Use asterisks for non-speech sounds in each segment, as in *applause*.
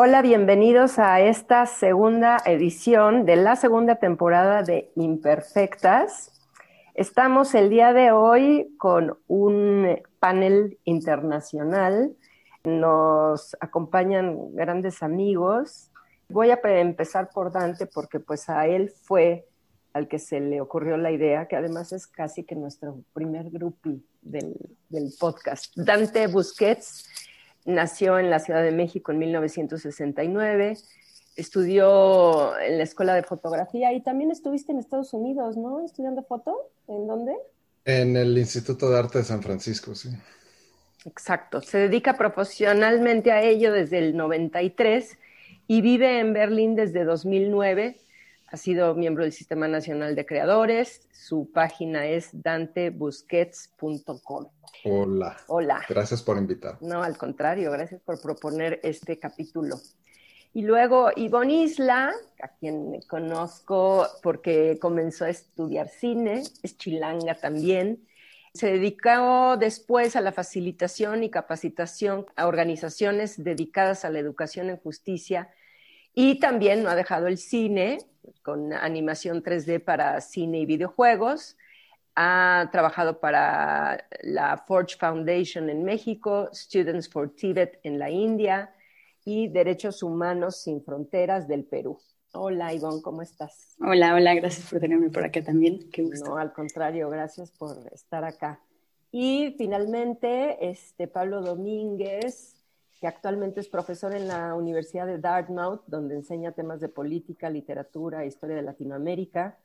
Hola, bienvenidos a esta segunda edición de la segunda temporada de Imperfectas. Estamos el día de hoy con un panel internacional. Nos acompañan grandes amigos. Voy a empezar por Dante porque pues a él fue al que se le ocurrió la idea, que además es casi que nuestro primer grupo del, del podcast. Dante Busquets nació en la Ciudad de México en 1969, estudió en la Escuela de Fotografía y también estuviste en Estados Unidos, ¿no? Estudiando foto. ¿En dónde? En el Instituto de Arte de San Francisco, sí. Exacto. Se dedica profesionalmente a ello desde el 93 y vive en Berlín desde 2009 ha sido miembro del Sistema Nacional de Creadores. Su página es dantebusquets.com. Hola. Hola. Gracias por invitar. No, al contrario, gracias por proponer este capítulo. Y luego Ivonne Isla, a quien conozco porque comenzó a estudiar cine, es chilanga también. Se dedicó después a la facilitación y capacitación a organizaciones dedicadas a la educación en justicia y también no ha dejado el cine, con animación 3D para cine y videojuegos. Ha trabajado para la Forge Foundation en México, Students for Tibet en la India y Derechos Humanos Sin Fronteras del Perú. Hola Ivonne, ¿cómo estás? Hola, hola, gracias por tenerme por acá también. Qué gusto. No, al contrario, gracias por estar acá. Y finalmente, este Pablo Domínguez, que actualmente es profesor en la Universidad de Dartmouth, donde enseña temas de política, literatura historia de Latinoamérica.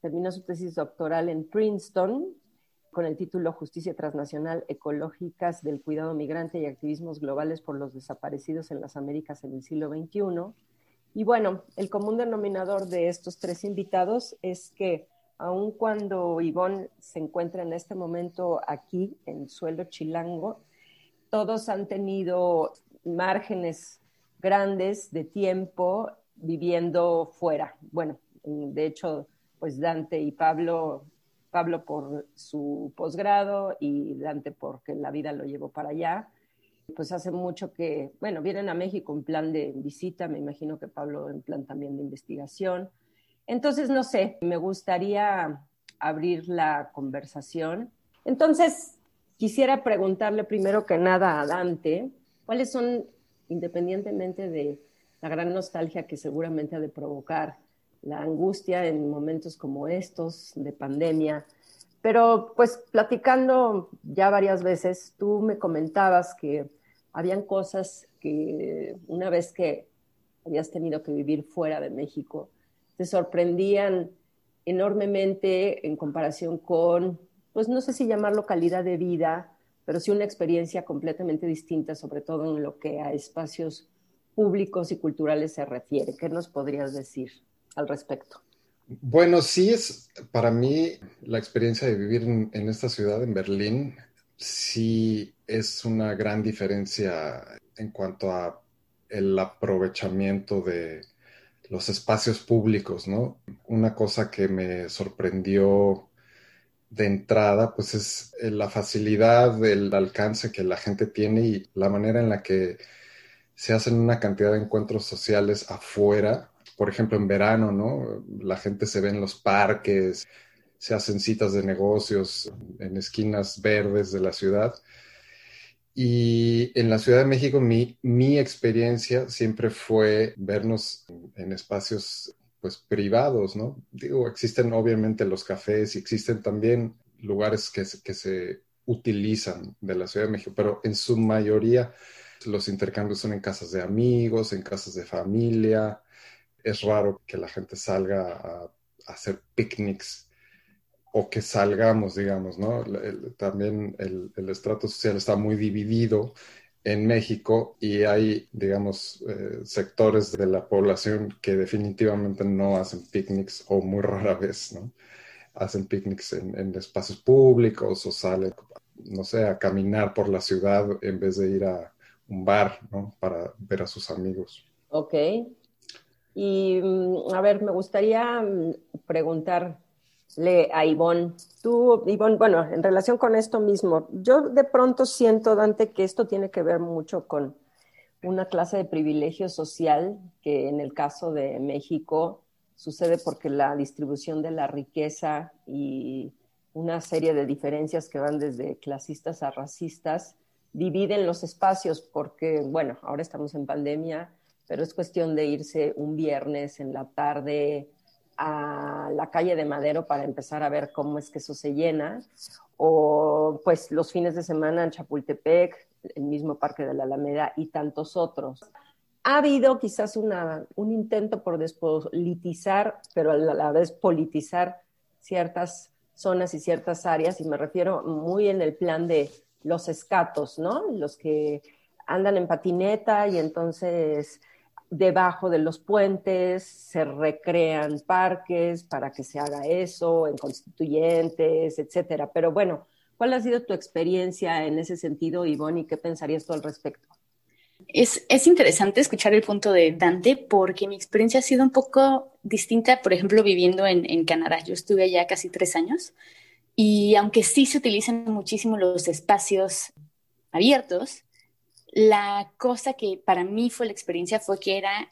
Terminó su tesis doctoral en Princeton con el título Justicia Transnacional Ecológicas del Cuidado Migrante y Activismos Globales por los Desaparecidos en las Américas en el siglo XXI. Y bueno, el común denominador de estos tres invitados es que aun cuando Ivonne se encuentra en este momento aquí en suelo chilango, todos han tenido márgenes grandes de tiempo viviendo fuera. Bueno, de hecho, pues Dante y Pablo, Pablo por su posgrado y Dante porque la vida lo llevó para allá. Pues hace mucho que, bueno, vienen a México en plan de visita, me imagino que Pablo en plan también de investigación. Entonces, no sé, me gustaría abrir la conversación. Entonces, Quisiera preguntarle primero que nada a Dante, ¿cuáles son, independientemente de la gran nostalgia que seguramente ha de provocar la angustia en momentos como estos de pandemia, pero pues platicando ya varias veces, tú me comentabas que habían cosas que una vez que habías tenido que vivir fuera de México, te sorprendían enormemente en comparación con pues no sé si llamarlo calidad de vida, pero sí una experiencia completamente distinta, sobre todo en lo que a espacios públicos y culturales se refiere. ¿Qué nos podrías decir al respecto? Bueno, sí es para mí la experiencia de vivir en, en esta ciudad, en Berlín, sí es una gran diferencia en cuanto a el aprovechamiento de los espacios públicos, ¿no? Una cosa que me sorprendió de entrada, pues es eh, la facilidad, el alcance que la gente tiene y la manera en la que se hacen una cantidad de encuentros sociales afuera. Por ejemplo, en verano, ¿no? La gente se ve en los parques, se hacen citas de negocios en esquinas verdes de la ciudad. Y en la Ciudad de México, mi, mi experiencia siempre fue vernos en espacios pues privados, ¿no? Digo, existen obviamente los cafés y existen también lugares que, se utilizan de la Ciudad de México, pero en su mayoría los intercambios son en casas de amigos, en casas de familia. Es raro que la gente salga a, hacer picnics o que salgamos, digamos, ¿no? también el, estrato social está muy dividido en México y hay, digamos, eh, sectores de la población que definitivamente no hacen picnics o muy rara vez, ¿no? Hacen picnics en, espacios públicos o salen, no sé, a caminar por la ciudad en vez de ir a un bar, ¿no? Para ver a sus amigos. Ok. Y mm, a ver, me gustaría mm, preguntarle a Ivonne, tú, Ivonne, bueno, en relación con esto mismo, yo de pronto siento, Dante, que esto tiene que ver mucho con una clase de privilegio social que en el caso de México sucede porque la distribución de la riqueza y una serie de diferencias que van desde clasistas a racistas dividen los espacios porque, bueno, ahora estamos en pandemia, pero es cuestión de irse un viernes en la tarde a la calle de Madero para empezar a ver cómo es que eso se llena, o pues los fines de semana en Chapultepec, el mismo Parque de la Alameda y tantos otros. Ha habido quizás un intento por despolitizar, pero a la vez politizar ciertas zonas y ciertas áreas, y me refiero muy en el plan de los escatos, ¿no? Los que andan en patineta y entonces debajo de los puentes se recrean parques para que se haga eso, en constituyentes, etcétera. Pero bueno, ¿cuál ha sido tu experiencia en ese sentido, Ivonne, y qué pensarías tú al respecto? Es, es, interesante escuchar el punto de Dante porque mi experiencia ha sido un poco distinta, por ejemplo, viviendo en, en Canadá. Yo estuve allá casi tres años y aunque sí se utilizan muchísimo los espacios abiertos, la cosa que para mí fue la experiencia fue que era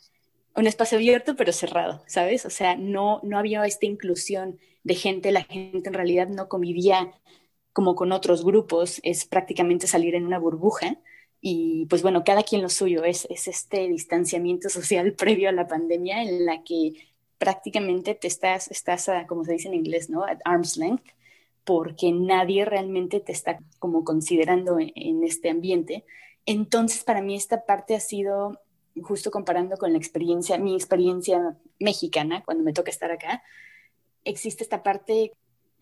un espacio abierto pero cerrado, ¿sabes? O sea, no, no había esta inclusión de gente, la gente en realidad no convivía como con otros grupos, es prácticamente salir en una burbuja y pues bueno, cada quien lo suyo, es, es este distanciamiento *laughs* social previo a la pandemia en la que prácticamente te estás, estás como se dice en inglés, ¿no? At arm's length, porque nadie realmente te está como considerando en, este ambiente. Entonces, para mí esta parte ha sido, justo comparando con la experiencia, mi experiencia mexicana, cuando me toca estar acá, existe esta parte,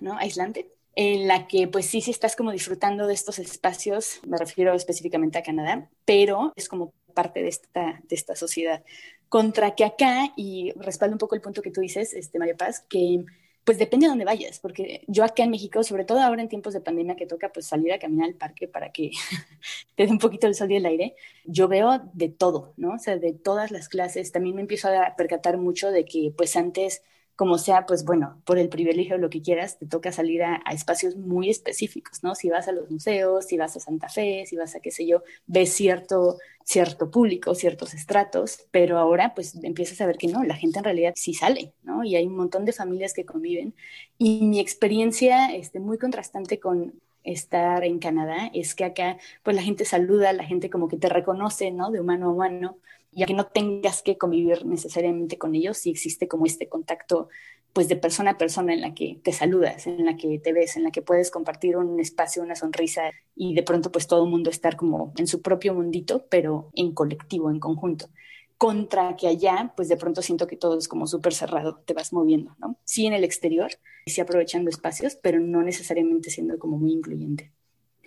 ¿no? Aislante, en la que pues sí, sí estás como disfrutando de estos espacios, me refiero específicamente a Canadá, pero es como parte de esta, de esta sociedad. Contra que acá, y respaldo un poco el punto que tú dices, este, María Paz, que pues depende de dónde vayas, porque yo acá en México, sobre todo ahora en tiempos de pandemia que toca pues salir a caminar al parque para que *laughs* te dé un poquito el sol y el aire, yo veo de todo, ¿no? O sea, de todas las clases. También me empiezo a percatar mucho de que pues antes como sea, pues bueno, por el privilegio o lo que quieras, te toca salir a, espacios muy específicos, ¿no? Si vas a los museos, si vas a Santa Fe, si vas a qué sé yo, ves cierto, cierto público, ciertos estratos, pero ahora pues empiezas a ver que no, la gente en realidad sí sale, ¿no? Y hay un montón de familias que conviven. Y mi experiencia este, muy contrastante con estar en Canadá es que acá pues la gente saluda, la gente como que te reconoce, ¿no? De humano a humano ya que no tengas que convivir necesariamente con ellos, si existe como este contacto pues de persona a persona en la que te saludas, en la que te ves, en la que puedes compartir un espacio, una sonrisa y de pronto pues todo el mundo estar como en su propio mundito, pero en colectivo, en conjunto. Contra que allá, pues de pronto siento que todo es como súper cerrado, te vas moviendo, ¿no? Sí en el exterior, sí aprovechando espacios, pero no necesariamente siendo como muy incluyente.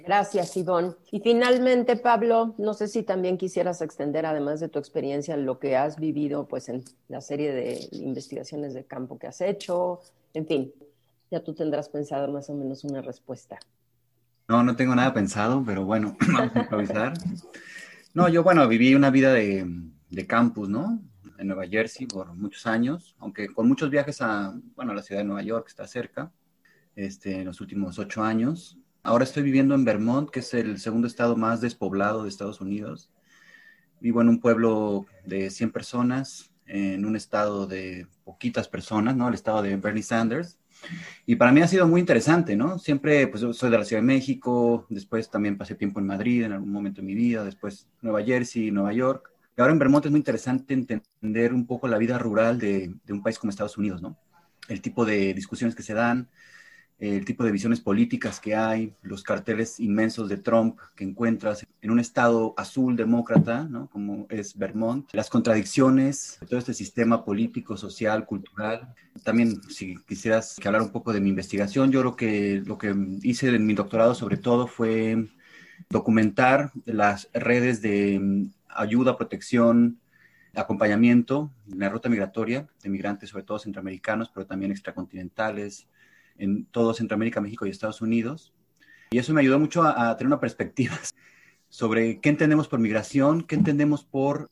Gracias, Ivonne. Y finalmente, Pablo, no sé si también quisieras extender, además de tu experiencia, lo que has vivido pues, en la serie de investigaciones de campo que has hecho. En fin, ya tú tendrás pensado más o menos una respuesta. No, no tengo nada pensado, pero bueno, *clears throat* vamos a improvisar. *laughs* No, yo, bueno, viví una vida de, de campus, ¿no? En Nueva Jersey por muchos años, aunque con muchos viajes a, bueno, a la ciudad de Nueva York, que está cerca, este, en los últimos ocho años. Ahora estoy viviendo en Vermont, que es el segundo estado más despoblado de Estados Unidos. Vivo en un pueblo de 100 personas, en un estado de poquitas personas, ¿no? El estado de Bernie Sanders. Y para mí ha sido muy interesante, ¿no? Siempre, pues soy de la Ciudad de México, después también pasé tiempo en Madrid en algún momento de mi vida, después Nueva Jersey, Nueva York. Y ahora en Vermont es muy interesante entender un poco la vida rural de, de un país como Estados Unidos, ¿no? El tipo de discusiones que se dan, el tipo de visiones políticas que hay, los carteles inmensos de Trump que encuentras en un estado azul demócrata, ¿no? como es Vermont, las contradicciones de todo este sistema político, social, cultural. También, si quisieras que hablar un poco de mi investigación, yo lo que, lo que hice en mi doctorado sobre todo fue documentar las redes de mm, ayuda, protección, acompañamiento en la ruta migratoria de migrantes, sobre todo centroamericanos, pero también extracontinentales, en todo Centroamérica, México y Estados Unidos. Y eso me ayudó mucho a, tener una perspectiva *laughs* sobre qué entendemos por migración, qué entendemos por,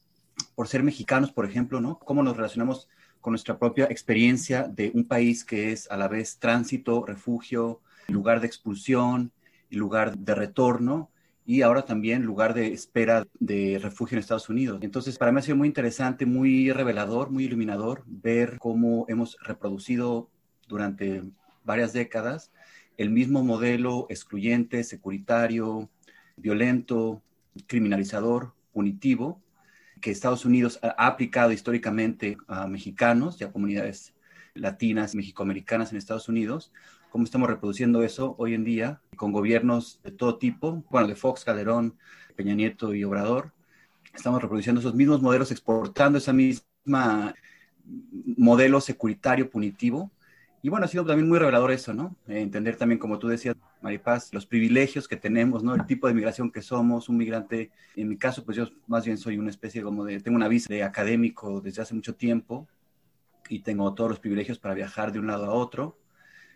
por ser mexicanos, por ejemplo, ¿no? Cómo nos relacionamos con nuestra propia experiencia de un país que es a la vez tránsito, refugio, lugar de expulsión lugar de retorno y ahora también lugar de espera de refugio en Estados Unidos. Entonces, para mí ha sido muy interesante, muy revelador, muy iluminador ver cómo hemos reproducido durante varias décadas el mismo modelo excluyente, securitario, violento, criminalizador, punitivo, que Estados Unidos ha aplicado históricamente a mexicanos y a comunidades latinas, mexicoamericanas en Estados Unidos, cómo estamos reproduciendo eso hoy en día con gobiernos de todo tipo, bueno, de Fox, Calderón, Peña Nieto y Obrador. Estamos reproduciendo esos mismos modelos, exportando esa misma modelo securitario punitivo y bueno, ha sido también muy revelador eso, ¿no? Eh, entender también, como tú decías, Maripaz, los privilegios que tenemos, ¿no? El tipo de migración que somos, un migrante. En mi caso, pues yo más bien soy una especie como de, tengo una visa de académico desde hace mucho tiempo y tengo todos los privilegios para viajar de un lado a otro.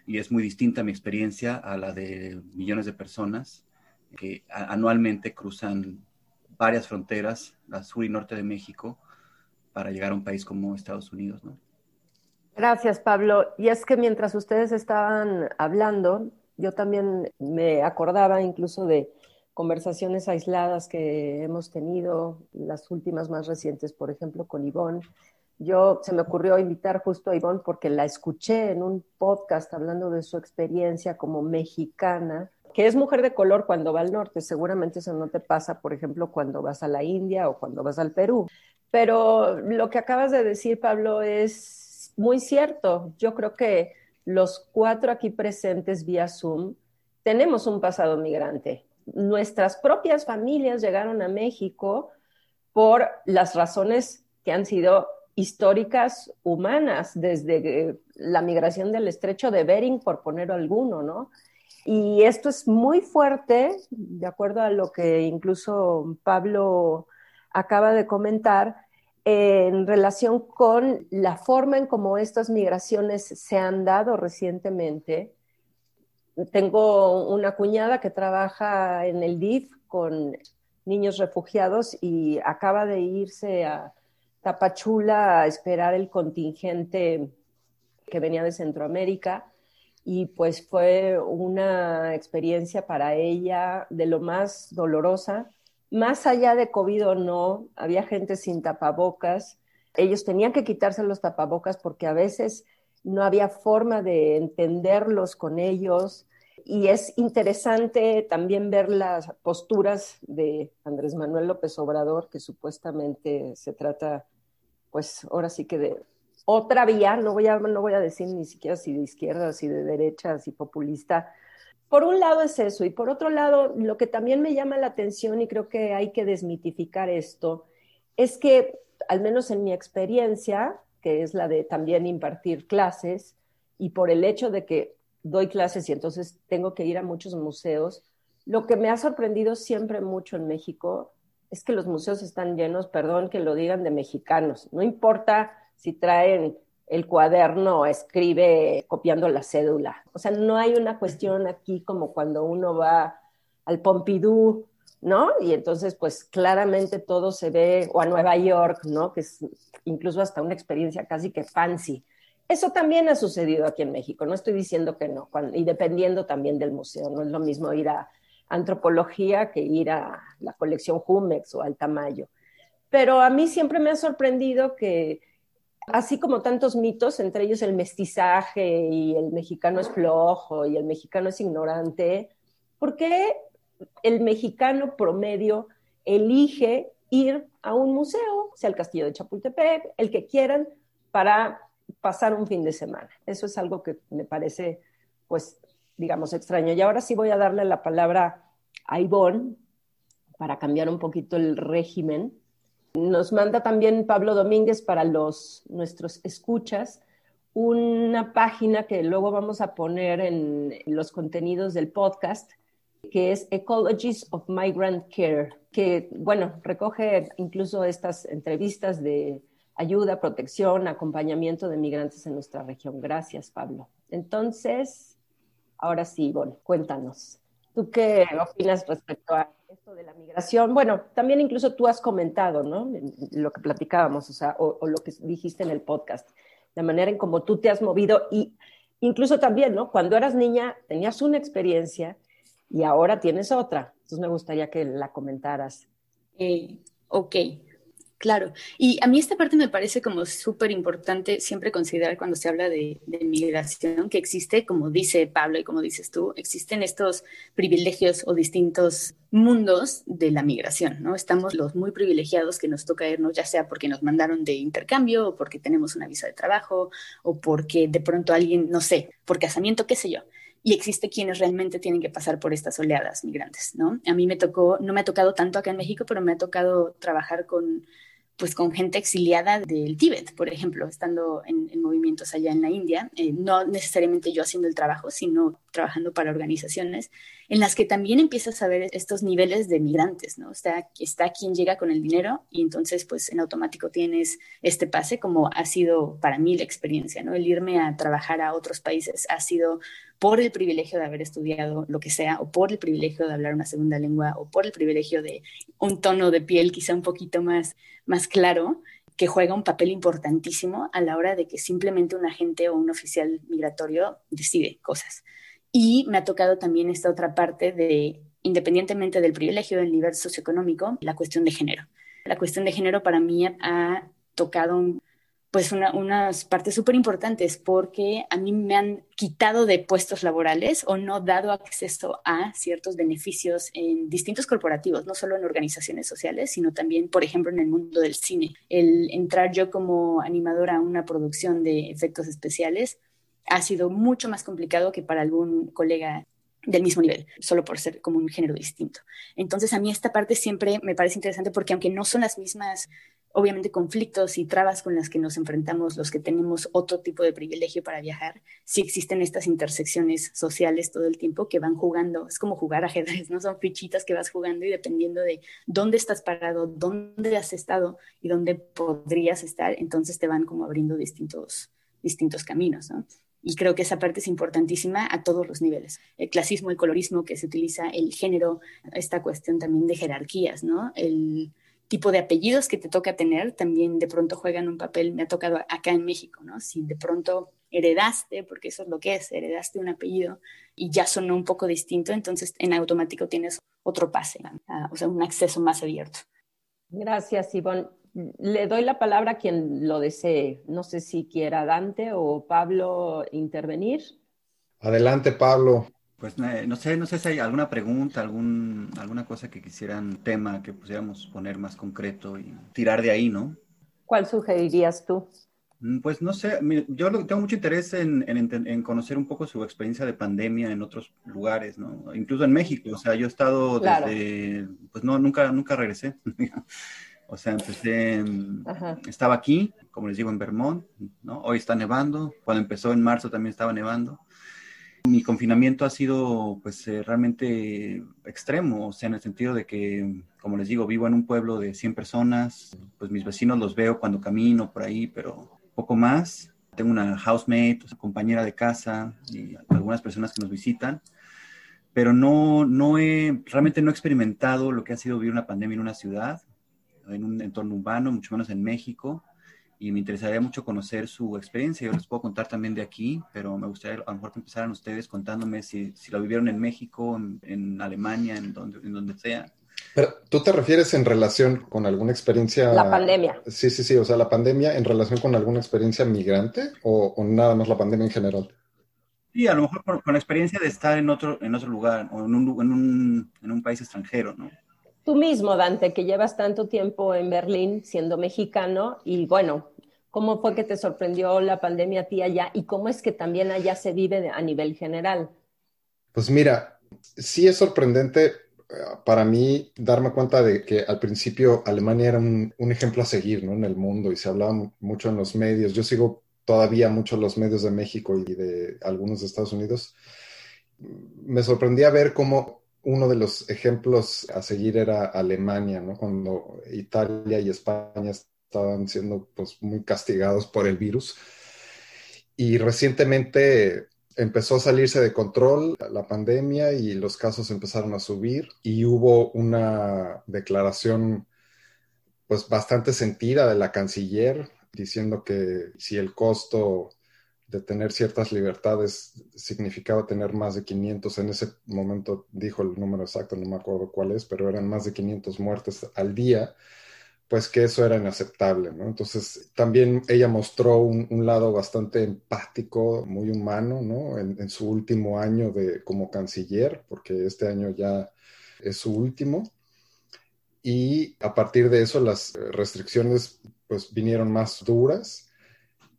Y es muy distinta mi experiencia a la de millones de personas que anualmente cruzan varias fronteras, la sur y norte de México, para llegar a un país como Estados Unidos, ¿no? Gracias, Pablo. Y es que mientras ustedes estaban hablando, yo también me acordaba incluso de conversaciones aisladas que hemos tenido, las últimas más recientes, por ejemplo, con Ivonne. Yo se me ocurrió invitar justo a Ivonne porque la escuché en un podcast hablando de su experiencia como mexicana, que es mujer de color cuando va al norte. Seguramente eso no te pasa, por ejemplo, cuando vas a la India o cuando vas al Perú. Pero lo que acabas de decir, Pablo, es muy cierto. Yo creo que los cuatro aquí presentes vía Zoom tenemos un pasado migrante. Nuestras propias familias llegaron a México por las razones que han sido históricas humanas, desde eh, la migración del estrecho de Bering, por poner alguno, ¿no? Y esto es muy fuerte, de acuerdo a lo que incluso Pablo acaba de comentar, en relación con la forma en cómo estas migraciones se han dado recientemente. Tengo una cuñada que trabaja en el DIF con niños refugiados y acaba de irse a Tapachula a esperar el contingente que venía de Centroamérica y pues fue una experiencia para ella de lo más dolorosa más allá de COVID o no, había gente sin tapabocas. Ellos tenían que quitarse los tapabocas porque a veces no había forma de entenderlos con ellos. Y es interesante también ver las posturas de Andrés Manuel López Obrador, que supuestamente se trata, pues ahora sí que de otra vía, no voy a, no voy a decir ni siquiera si de izquierda, si de derecha, si populista, por un lado es eso, y por otro lado, lo que también me llama la atención y creo que hay que desmitificar esto, es que, al menos en mi experiencia, que es la de también impartir clases, y por el hecho de que doy clases y entonces tengo que ir a muchos museos, lo que me ha sorprendido siempre mucho en México es que los museos están llenos, perdón que lo digan, de mexicanos. No importa si traen el cuaderno escribe copiando la cédula. O sea, no hay una cuestión aquí como cuando uno va al Pompidou, ¿no? Y entonces, pues claramente todo se ve, o a Nueva York, ¿no? Que es incluso hasta una experiencia casi que fancy. Eso también ha sucedido aquí en México, no estoy diciendo que no, y dependiendo también del museo, no es lo mismo ir a antropología que ir a la colección Jumex o al Tamayo. Pero a mí siempre me ha sorprendido que Así como tantos mitos, entre ellos el mestizaje y el mexicano es flojo y el mexicano es ignorante, ¿por qué el mexicano promedio elige ir a un museo, sea el castillo de Chapultepec, el que quieran, para pasar un fin de semana? Eso es algo que me parece, pues, digamos, extraño. Y ahora sí voy a darle la palabra a Ivonne para cambiar un poquito el régimen nos manda también Pablo Domínguez para los, nuestros escuchas una página que luego vamos a poner en los contenidos del podcast, que es Ecologies of Migrant Care, que, bueno, recoge incluso estas entrevistas de ayuda, protección, acompañamiento de migrantes en nuestra región. Gracias, Pablo. Entonces, ahora sí, Ivonne, cuéntanos. ¿Tú qué opinas respecto a esto de la migración? Bueno, también incluso tú has comentado, ¿no? Lo que platicábamos, o sea, o, lo que dijiste en el podcast, la manera en cómo tú te has movido y incluso también, ¿no? Cuando eras niña tenías una experiencia y ahora tienes otra. Entonces me gustaría que la comentaras. Eh, ok, claro. Y a mí esta parte me parece como súper importante siempre considerar cuando se habla de, de, migración, que existe, como dice Pablo y como dices tú, existen estos privilegios o distintos mundos de la migración, ¿no? Estamos los muy privilegiados que nos toca irnos, ya sea porque nos mandaron de intercambio o porque tenemos una visa de trabajo o porque de pronto alguien, no sé, por casamiento, qué sé yo y existe quienes realmente tienen que pasar por estas oleadas migrantes, ¿no? A mí me tocó, no me ha tocado tanto acá en México, pero me ha tocado trabajar con pues con gente exiliada del Tíbet, por ejemplo, estando en, en movimientos allá en la India, eh, no necesariamente yo haciendo el trabajo, sino trabajando para organizaciones en las que también empiezas a ver estos niveles de migrantes, ¿no? Está, está quien llega con el dinero y entonces pues en automático tienes este pase, como ha sido para mí la experiencia, ¿no? El irme a trabajar a otros países ha sido por el privilegio de haber estudiado lo que sea, o por el privilegio de hablar una segunda lengua, o por el privilegio de un tono de piel quizá un poquito más, más claro, que juega un papel importantísimo a la hora de que simplemente un agente o un oficial migratorio decide cosas. Y me ha tocado también esta otra parte de, independientemente del privilegio del nivel socioeconómico, la cuestión de género. La cuestión de género para mí ha tocado pues una, unas partes súper importantes porque a mí me han quitado de puestos laborales o no dado acceso a ciertos beneficios en distintos corporativos, no solo en organizaciones sociales, sino también, por ejemplo, en el mundo del cine. El entrar yo como animadora a una producción de efectos especiales ha sido mucho más complicado que para algún colega del mismo nivel, solo por ser como un género distinto. Entonces, a mí esta parte siempre me parece interesante porque aunque no son las mismas obviamente conflictos y trabas con las que nos enfrentamos los que tenemos otro tipo de privilegio para viajar, sí existen estas intersecciones sociales todo el tiempo que van jugando, es como jugar ajedrez, ¿no? Son fichitas que vas jugando y dependiendo de dónde estás parado, dónde has estado y dónde podrías estar, entonces te van como abriendo distintos, distintos caminos, ¿no? Y creo que esa parte es importantísima a todos los niveles. El clasismo, el colorismo que se utiliza, el género, esta cuestión también de jerarquías, ¿no? El, tipo de apellidos que te toca tener también de pronto juegan un papel, me ha tocado acá en México, ¿no? Si de pronto heredaste, porque eso es lo que es, heredaste un apellido y ya sonó un poco distinto, entonces en automático tienes otro pase, o sea, un acceso más abierto. Gracias, Ivonne. Le doy la palabra a quien lo desee. No sé si quiera Dante o Pablo intervenir. Adelante, Pablo. Pues eh, no sé, no sé si hay alguna pregunta, algún, alguna cosa que quisieran, tema que pudiéramos poner más concreto y tirar de ahí, ¿no? ¿Cuál sugerirías tú? Mm, pues no sé, yo tengo mucho interés en, en, en, conocer un poco su experiencia de pandemia en otros lugares, ¿no? Incluso en México, o sea, yo he estado claro. desde, pues no, nunca, nunca regresé. *laughs* o sea, empecé, Ajá. estaba aquí, como les digo, en Vermont, ¿no? Hoy está nevando, cuando empezó en marzo también estaba nevando. Mi confinamiento ha sido pues eh, realmente extremo, o sea, en el sentido de que, como les digo, vivo en un pueblo de 100 personas, pues mis vecinos los veo cuando camino por ahí, pero poco más. Tengo una housemate, o sea, compañera de casa y algunas personas que nos visitan, pero no, no he, realmente no he experimentado lo que ha sido vivir una pandemia en una ciudad, en un entorno urbano, mucho menos en México y me interesaría mucho conocer su experiencia. Yo les puedo contar también de aquí, pero me gustaría a lo mejor que empezaran ustedes contándome si, si lo vivieron en México, en, en Alemania, en donde, en donde sea. Pero tú te refieres en relación con alguna experiencia... La pandemia. Sí, sí, sí, o sea, la pandemia en relación con alguna experiencia migrante o, o nada más la pandemia en general. Sí, a lo mejor con, con la experiencia de estar en otro, en otro lugar o en un, en, un, en un país extranjero, ¿no? Tú mismo, Dante, que llevas tanto tiempo en Berlín siendo mexicano y bueno, ¿cómo fue que te sorprendió la pandemia a ti allá y cómo es que también allá se vive a nivel general? Pues mira, sí es sorprendente para mí darme cuenta de que al principio Alemania era un, un ejemplo a seguir ¿no? en el mundo y se hablaba mucho en los medios. Yo sigo todavía mucho los medios de México y de algunos de Estados Unidos. Me sorprendía ver cómo uno de los ejemplos a seguir era Alemania. Cuando Italia y España estaban siendo pues, muy castigados por el virus. Y recientemente empezó a salirse de control la pandemia y los casos empezaron a subir y hubo una declaración pues bastante sentida de la canciller diciendo que si el costo de tener ciertas libertades significaba tener más de 500, en ese momento dijo el número exacto, no me acuerdo cuál es, pero eran más de 500 muertes al día, pues que eso era inaceptable, ¿no? Entonces también ella mostró un, lado bastante empático, muy humano, ¿no? En, en, su último año de, como canciller, porque este año ya es su último. Y a partir de eso las restricciones pues vinieron más duras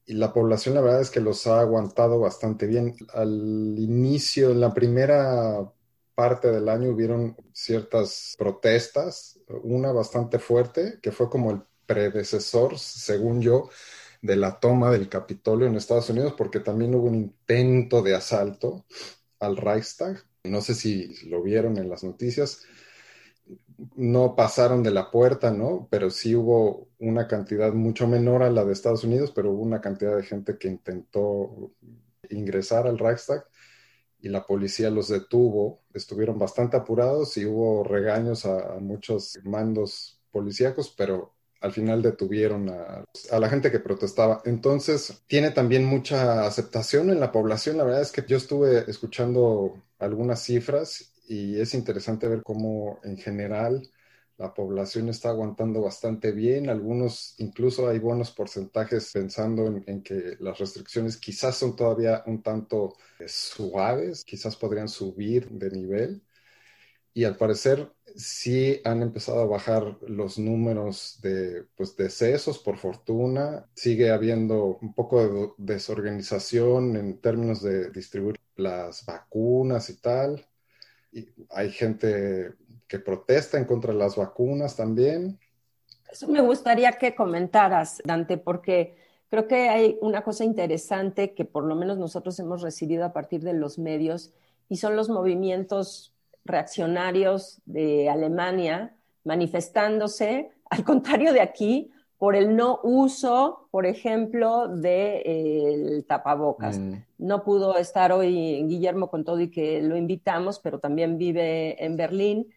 y la población la verdad es que los ha aguantado bastante bien. Al inicio, en la primera parte del año hubieron ciertas protestas, una bastante fuerte, que fue como el predecesor, según yo, de la toma del Capitolio en Estados Unidos, porque también hubo un intento de asalto al Reichstag. No sé si lo vieron en las noticias no pasaron de la puerta, ¿no? Pero sí hubo una cantidad mucho menor a la de Estados Unidos, pero hubo una cantidad de gente que intentó ingresar al Reichstag y la policía los detuvo. Estuvieron bastante apurados y hubo regaños a, muchos mandos policíacos, pero al final detuvieron a, la gente que protestaba. Entonces, tiene también mucha aceptación en la población. La verdad es que yo estuve escuchando algunas cifras y es interesante ver cómo en general la población está aguantando bastante bien. Algunos, incluso hay buenos porcentajes pensando en, que las restricciones quizás son todavía un tanto eh, suaves, quizás podrían subir de nivel. Y al parecer sí han empezado a bajar los números de pues, decesos, por fortuna. Sigue habiendo un poco de desorganización en términos de distribuir las vacunas y tal hay gente que protesta en contra de las vacunas también. Eso me gustaría que comentaras, Dante, porque creo que hay una cosa interesante que por lo menos nosotros hemos recibido a partir de los medios y son los movimientos reaccionarios de Alemania manifestándose, al contrario de aquí, por el no uso, por ejemplo, del de, tapabocas. Mm. No pudo estar hoy Guillermo con todo y que lo invitamos, pero también vive en Berlín.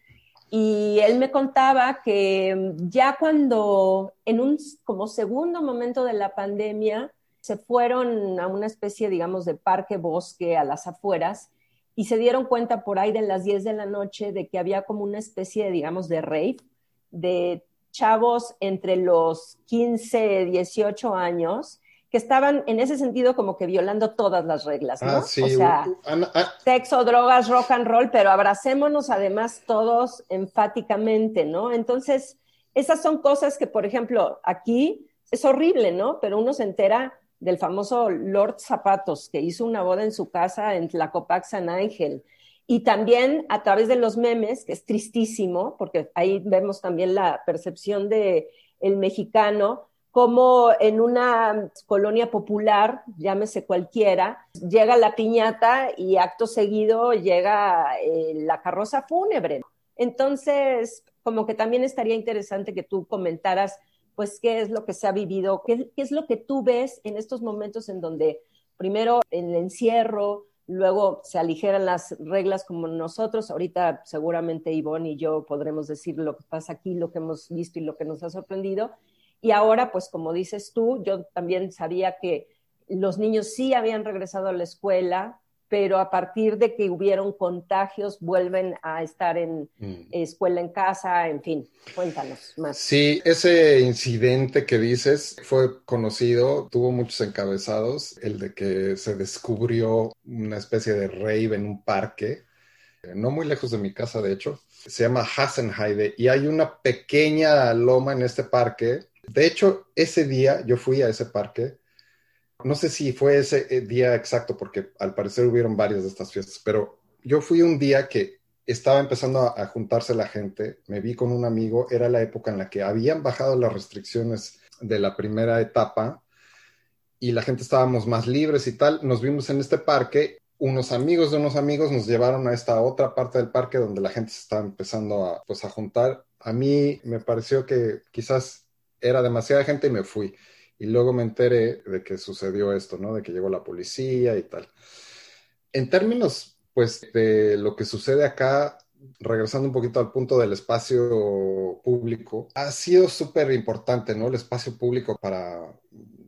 Y él me contaba que ya cuando, en un como segundo momento de la pandemia, se fueron a una especie, digamos, de parque bosque a las afueras y se dieron cuenta por ahí de las 10 de la noche de que había como una especie, digamos, de rave, de chavos entre los 15, 18 años que estaban en ese sentido como que violando todas las reglas, ¿no? Ah, sí. O sea, ah. sexo, drogas, rock and roll, pero abracémonos además todos enfáticamente, ¿no? Entonces, esas son cosas que, por ejemplo, aquí es horrible, ¿no? Pero uno se entera del famoso Lord Zapatos, que hizo una boda en su casa en Tlacopac San Ángel, y también a través de los memes, que es tristísimo, porque ahí vemos también la percepción de el mexicano, como en una colonia popular, llámese cualquiera, llega la piñata y acto seguido llega eh, la carroza fúnebre. Entonces, como que también estaría interesante que tú comentaras, pues, qué es lo que se ha vivido, qué, qué es lo que tú ves en estos momentos en donde, primero, en el encierro, luego se aligeran las reglas como nosotros. Ahorita seguramente Ivonne y yo podremos decir lo que pasa aquí, lo que hemos visto y lo que nos ha sorprendido. Y ahora, pues como dices tú, yo también sabía que los niños sí habían regresado a la escuela, pero a partir de que hubieron contagios vuelven a estar en mm. escuela en casa, en fin, cuéntanos más. Sí, ese incidente que dices fue conocido, tuvo muchos encabezados, el de que se descubrió una especie de rave en un parque, no muy lejos de mi casa, de hecho, se llama Hasenheide y hay una pequeña loma en este parque. De hecho, ese día yo fui a ese parque no sé si fue ese eh, día exacto, porque al parecer hubieron varias de estas fiestas, pero yo fui un día que estaba empezando a, juntarse la gente, me vi con un amigo, era la época en la que habían bajado las restricciones de la primera etapa y la gente estábamos más libres y tal, nos vimos en este parque, unos amigos de unos amigos nos llevaron a esta otra parte del parque donde la gente se estaba empezando a, pues, a juntar. A mí me pareció que quizás era demasiada gente y me fui. Y luego me enteré de que sucedió esto, ¿no? De que llegó la policía y tal. En términos, pues, de lo que sucede acá, regresando un poquito al punto del espacio público, ha sido súper importante, ¿no? El espacio público para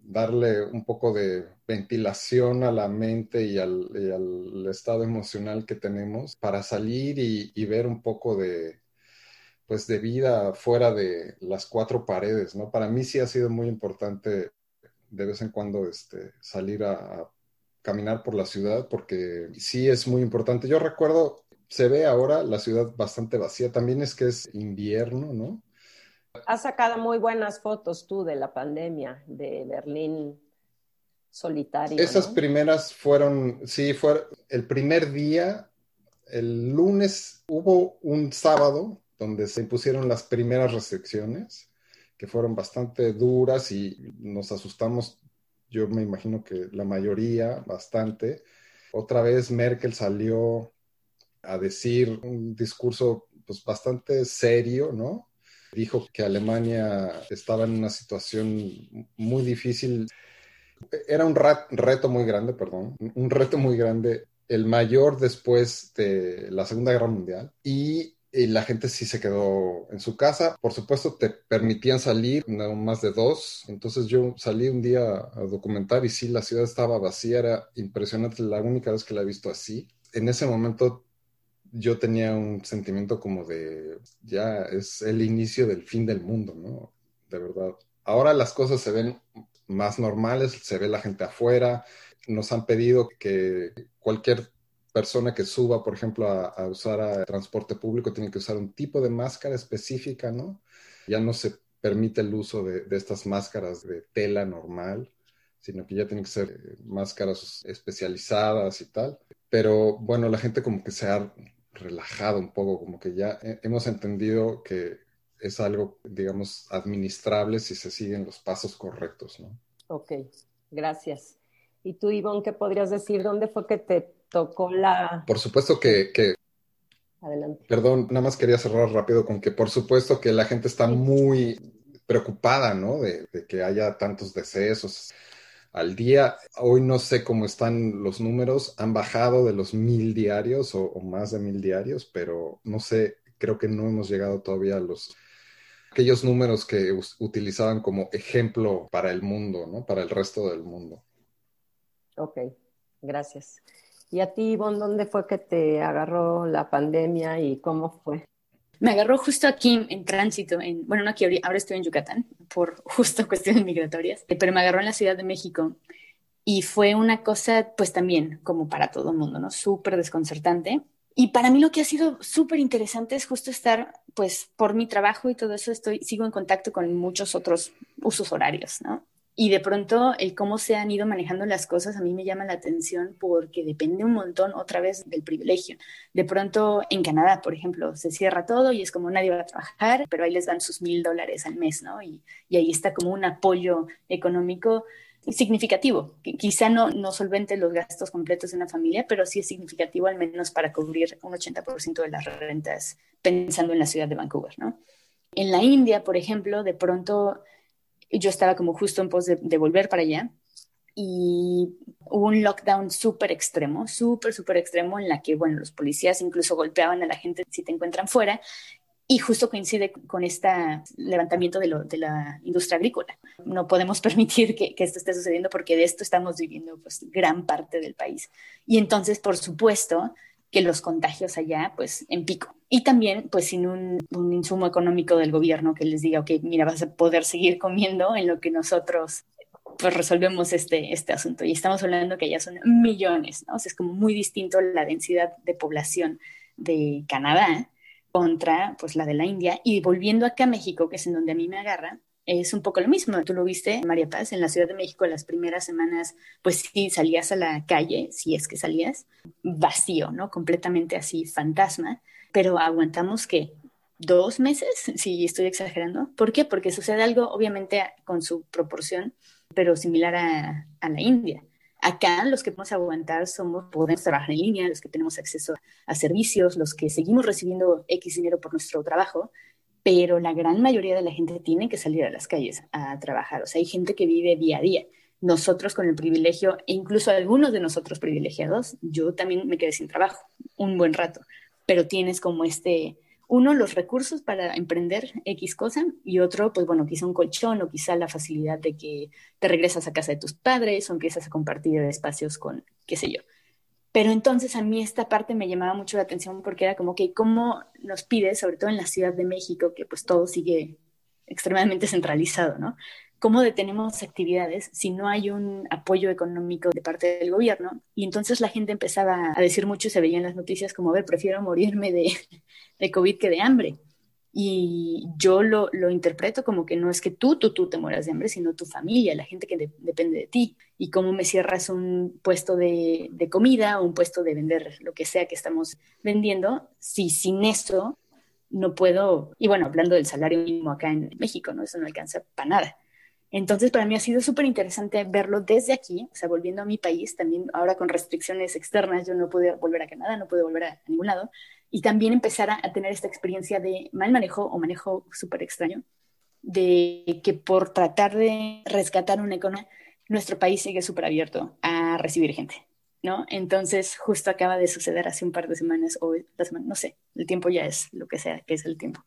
darle un poco de ventilación a la mente y al, estado emocional que tenemos para salir y, ver un poco de, pues de vida fuera de las cuatro paredes, ¿no? Para mí sí ha sido muy importante de vez en cuando este, salir a, caminar por la ciudad porque sí es muy importante. Yo recuerdo, se ve ahora la ciudad bastante vacía, también es que es invierno, ¿no? Has sacado muy buenas fotos tú de la pandemia, de Berlín solitario. Esas primeras fueron, sí, fue el primer día, el lunes hubo un sábado donde se impusieron las primeras restricciones, que fueron bastante duras y nos asustamos, yo me imagino que la mayoría, bastante. Otra vez Merkel salió a decir un discurso pues bastante serio, ¿no? dijo que Alemania estaba en una situación muy difícil. Era un reto muy grande, perdón, un reto muy grande, el mayor después de la Segunda Guerra Mundial. Y, la gente sí se quedó en su casa. Por supuesto, te permitían salir, no más de dos. Entonces yo salí un día a documentar y sí, la ciudad estaba vacía, era impresionante, la única vez que la he visto así. En ese momento yo tenía un sentimiento como de, ya es el inicio del fin del mundo, ¿no? De verdad. Ahora las cosas se ven más normales, se ve la gente afuera, nos han pedido que cualquier persona que suba, por ejemplo, a, usar transporte público tiene que usar un tipo de máscara específica, ¿no? Ya no se permite el uso de, de estas máscaras de tela normal, sino que ya tienen que ser máscaras especializadas y tal. Pero bueno, la gente como que se ha relajado un poco, como que ya hemos entendido que es algo, digamos, administrable si se siguen los pasos correctos, ¿no? Ok, gracias. ¿Y tú, Ivonne, qué podrías decir? ¿Dónde fue que te tocó la...? Por supuesto que... que... Adelante. Perdón, nada más quería cerrar rápido con que por supuesto que la gente está muy preocupada, ¿no? De, de que haya tantos decesos al día. Hoy no sé cómo están los números, han bajado de los mil diarios o, más de mil diarios, pero no sé, creo que no hemos llegado todavía a los aquellos números que utilizaban como ejemplo para el mundo, ¿no? Para el resto del mundo. Ok, gracias. ¿Y a ti, Ivonne, dónde fue que te agarró la pandemia y cómo fue? Me agarró justo aquí en tránsito, en, bueno, no aquí, ahora estoy en Yucatán por *laughs* justo cuestiones migratorias, pero me agarró en la Ciudad de México y fue una cosa, pues también, como para todo el mundo, ¿no? Súper desconcertante. Y para mí lo que ha sido súper interesante es justo estar, pues, por mi trabajo y todo eso, estoy, sigo en contacto con muchos otros usos horarios, ¿no? Y de pronto el cómo se han ido manejando las cosas a mí me llama la atención porque depende un montón otra vez del privilegio. De pronto en Canadá, por ejemplo, se cierra todo y es como nadie va a trabajar, pero ahí les dan sus mil dólares al mes, ¿no? Y, ahí está como un apoyo económico significativo, quizá no, no solvente los gastos completos de una familia, pero sí es significativo al menos para cubrir un 80% de las rentas pensando en la ciudad de Vancouver, ¿no? En la India, por ejemplo, de pronto yo estaba como justo en pos de, volver para allá y hubo un lockdown súper extremo, súper, súper extremo en la que, bueno, los policías incluso golpeaban a la gente si te encuentran fuera y justo coincide con este levantamiento de, la industria agrícola. No podemos *laughs* permitir que, que, esto esté sucediendo porque de esto estamos viviendo pues gran parte del país. Y entonces, por supuesto, que los contagios allá, pues en pico. Y también, pues sin un, insumo económico del gobierno que les diga, ok, mira, vas a poder seguir comiendo en lo que nosotros pues resolvemos este, este asunto. Y estamos hablando que ya son millones, ¿no? Es como muy distinto la densidad de población de Canadá contra pues la de la India. Y volviendo acá a México, que es en donde a mí me agarra, es un poco lo mismo. Tú lo viste, María Paz, en la Ciudad de México las primeras semanas, pues sí, salías a la calle, si es que salías, vacío, ¿no? Completamente así, fantasma, pero aguantamos que dos meses, *laughs* si estoy exagerando. ¿Por qué? Porque sucede algo, obviamente, con su proporción, pero similar a, a la India. Acá los que podemos aguantar somos, podemos trabajar en línea, los que tenemos acceso a servicios, los que seguimos recibiendo X dinero por nuestro trabajo, pero la gran mayoría de la gente tiene que salir a las calles a trabajar. O sea, hay gente que vive día a día. Nosotros con el privilegio, e incluso algunos de nosotros privilegiados, yo también me quedé sin trabajo un buen rato, pero tienes como este, uno, los recursos para emprender X cosa y otro, pues bueno, quizá un colchón o quizá la facilidad de que te regresas a casa de tus padres o empiezas a compartir espacios con, qué sé yo. Pero entonces a mí esta parte me llamaba mucho la atención porque era como que cómo nos pide, sobre todo en la Ciudad de México, que pues todo sigue extremadamente centralizado, ¿no? ¿Cómo detenemos actividades si no hay un apoyo económico de parte del gobierno? Y entonces la gente empezaba a decir mucho, se veía en las noticias como, a ver, prefiero morirme de, *laughs* de COVID que de hambre. Y yo lo, lo, interpreto como que no es que tú, tú, tú te mueras de hambre, sino tu familia, la gente que depende de ti. Y cómo me cierras un puesto de, de, comida o un puesto de vender lo que sea que estamos vendiendo, si sin eso no puedo, y bueno, hablando del salario mínimo acá en México, ¿no? Eso no alcanza para nada. Entonces, para mí ha sido súper interesante verlo desde aquí, o sea, volviendo a mi país, también ahora con restricciones externas, yo no pude volver a Canadá, no pude volver a ningún lado, y también empezar a, tener esta experiencia de mal manejo o manejo súper extraño, de que por tratar de rescatar una economía, nuestro país sigue súper abierto a recibir gente, ¿no? Entonces, justo acaba de suceder hace un par de semanas, o la semana, no sé, el tiempo ya es lo que sea que es el tiempo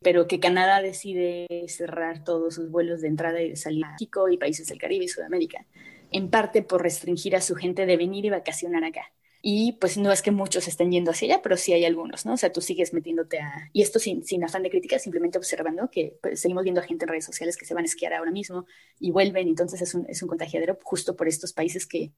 pero que Canadá decide cerrar todos sus vuelos de entrada y de salida a México y países del Caribe y Sudamérica, en parte por restringir a su gente de venir y vacacionar acá. Y pues no es que muchos estén yendo hacia allá, pero sí hay algunos, ¿no? O sea, tú sigues metiéndote a... Y esto sin, sin afán de crítica, simplemente observando que pues, seguimos viendo a gente en redes sociales que se van a esquiar ahora mismo y vuelven, entonces es un, es un contagiadero justo por estos países que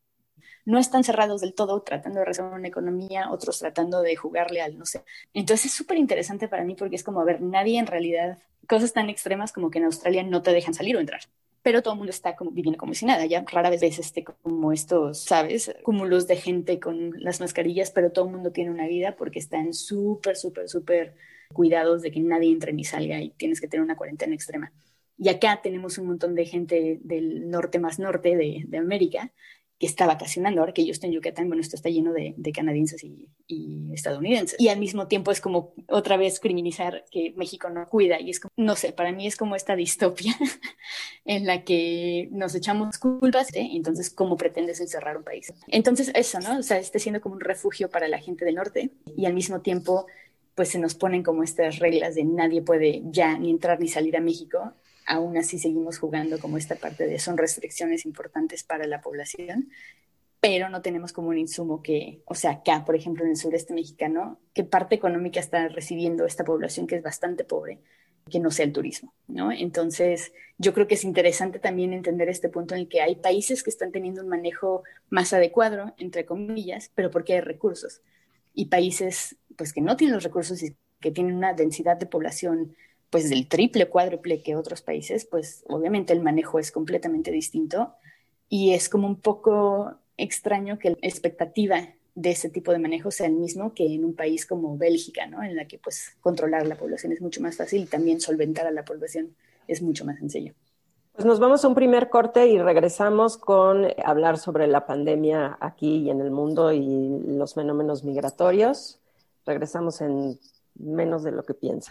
no están cerrados del todo, tratando de resolver una economía, otros tratando de jugarle al, no sé. Entonces es súper interesante para mí porque es como, a ver, nadie en realidad, cosas tan extremas como que en Australia no te dejan salir o entrar. Pero todo el mundo está como viviendo como si nada. Ya rara vez ves este, como estos, ¿sabes? Cúmulos de gente con las mascarillas, pero todo el mundo tiene una vida porque están súper, súper, súper cuidados de que nadie entre ni salga y tienes que tener una cuarentena extrema. Y acá tenemos un montón de gente del norte más norte de, de América que está vacacionando. Ahora que yo estoy en Yucatán, bueno, esto está lleno de, canadienses y, estadounidenses. Y al mismo tiempo es como otra vez criminalizar que México no cuida. Y es como, no sé, para mí es como esta distopia *laughs* en la que nos echamos culpas. ¿eh? Entonces, ¿cómo pretendes encerrar un país? Entonces, eso, ¿no? O sea, esté siendo como un refugio para la gente del norte y al mismo tiempo pues se nos ponen como estas reglas de nadie puede ya ni entrar ni salir a México aún así seguimos jugando como esta parte de son restricciones importantes para la población, pero no tenemos como un insumo que, o sea, acá, por ejemplo, en el sureste mexicano, ¿qué parte económica está recibiendo esta población que es bastante pobre? que no sea el turismo, ¿no? Entonces, yo creo que es interesante también entender este punto en el que hay países que están teniendo un manejo más adecuado, entre comillas, pero porque hay recursos, y países, pues, que no tienen los recursos y que tienen una densidad de población pues del triple, cuádruple que otros países, pues obviamente el manejo es completamente distinto y es como un poco extraño que la expectativa de ese tipo de manejo sea el mismo que en un país como Bélgica, ¿no? En la que pues controlar la población es mucho más fácil y también solventar a la población es mucho más sencillo. Pues nos vamos a un primer corte y regresamos con hablar sobre la pandemia aquí y en el mundo y los fenómenos migratorios. Regresamos en menos de lo que piensa.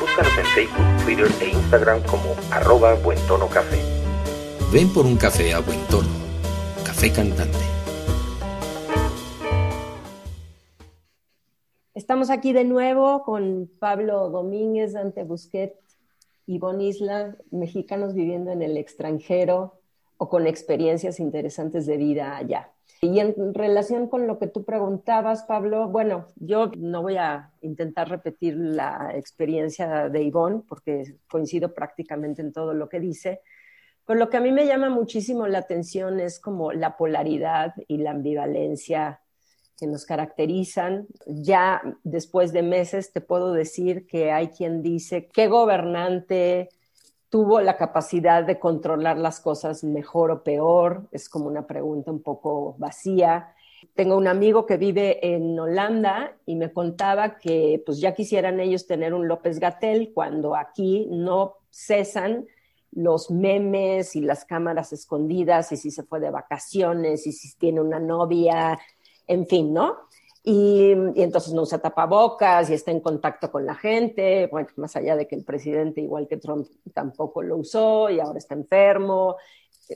Búscanos en Facebook, Twitter e Instagram como arroba Buen Tono Café. Ven por un café a buen tono. Café Cantante. Estamos aquí de nuevo con Pablo Domínguez, Dante Busquet, Ivonne Isla, mexicanos viviendo en el extranjero, o con experiencias interesantes de vida allá. Y en relación con lo que tú preguntabas, Pablo, bueno, yo no voy a intentar repetir la experiencia de Ivonne porque coincido prácticamente en todo lo que dice, pero lo que a mí me llama muchísimo la atención es como la polaridad y la ambivalencia que nos caracterizan. Ya después de meses te puedo decir que hay quien dice qué gobernante tuvo la capacidad de controlar las cosas mejor o peor. Es como una pregunta un poco vacía. Tengo un amigo que vive en Holanda y me contaba que pues ya quisieran ellos tener un López Gatel cuando aquí no cesan los memes y las cámaras escondidas y si se fue de vacaciones y si tiene una novia, en fin, ¿no? Y, entonces no usa tapabocas y está en contacto con la gente, bueno, más allá de que el presidente, igual que Trump, tampoco lo usó y ahora está enfermo,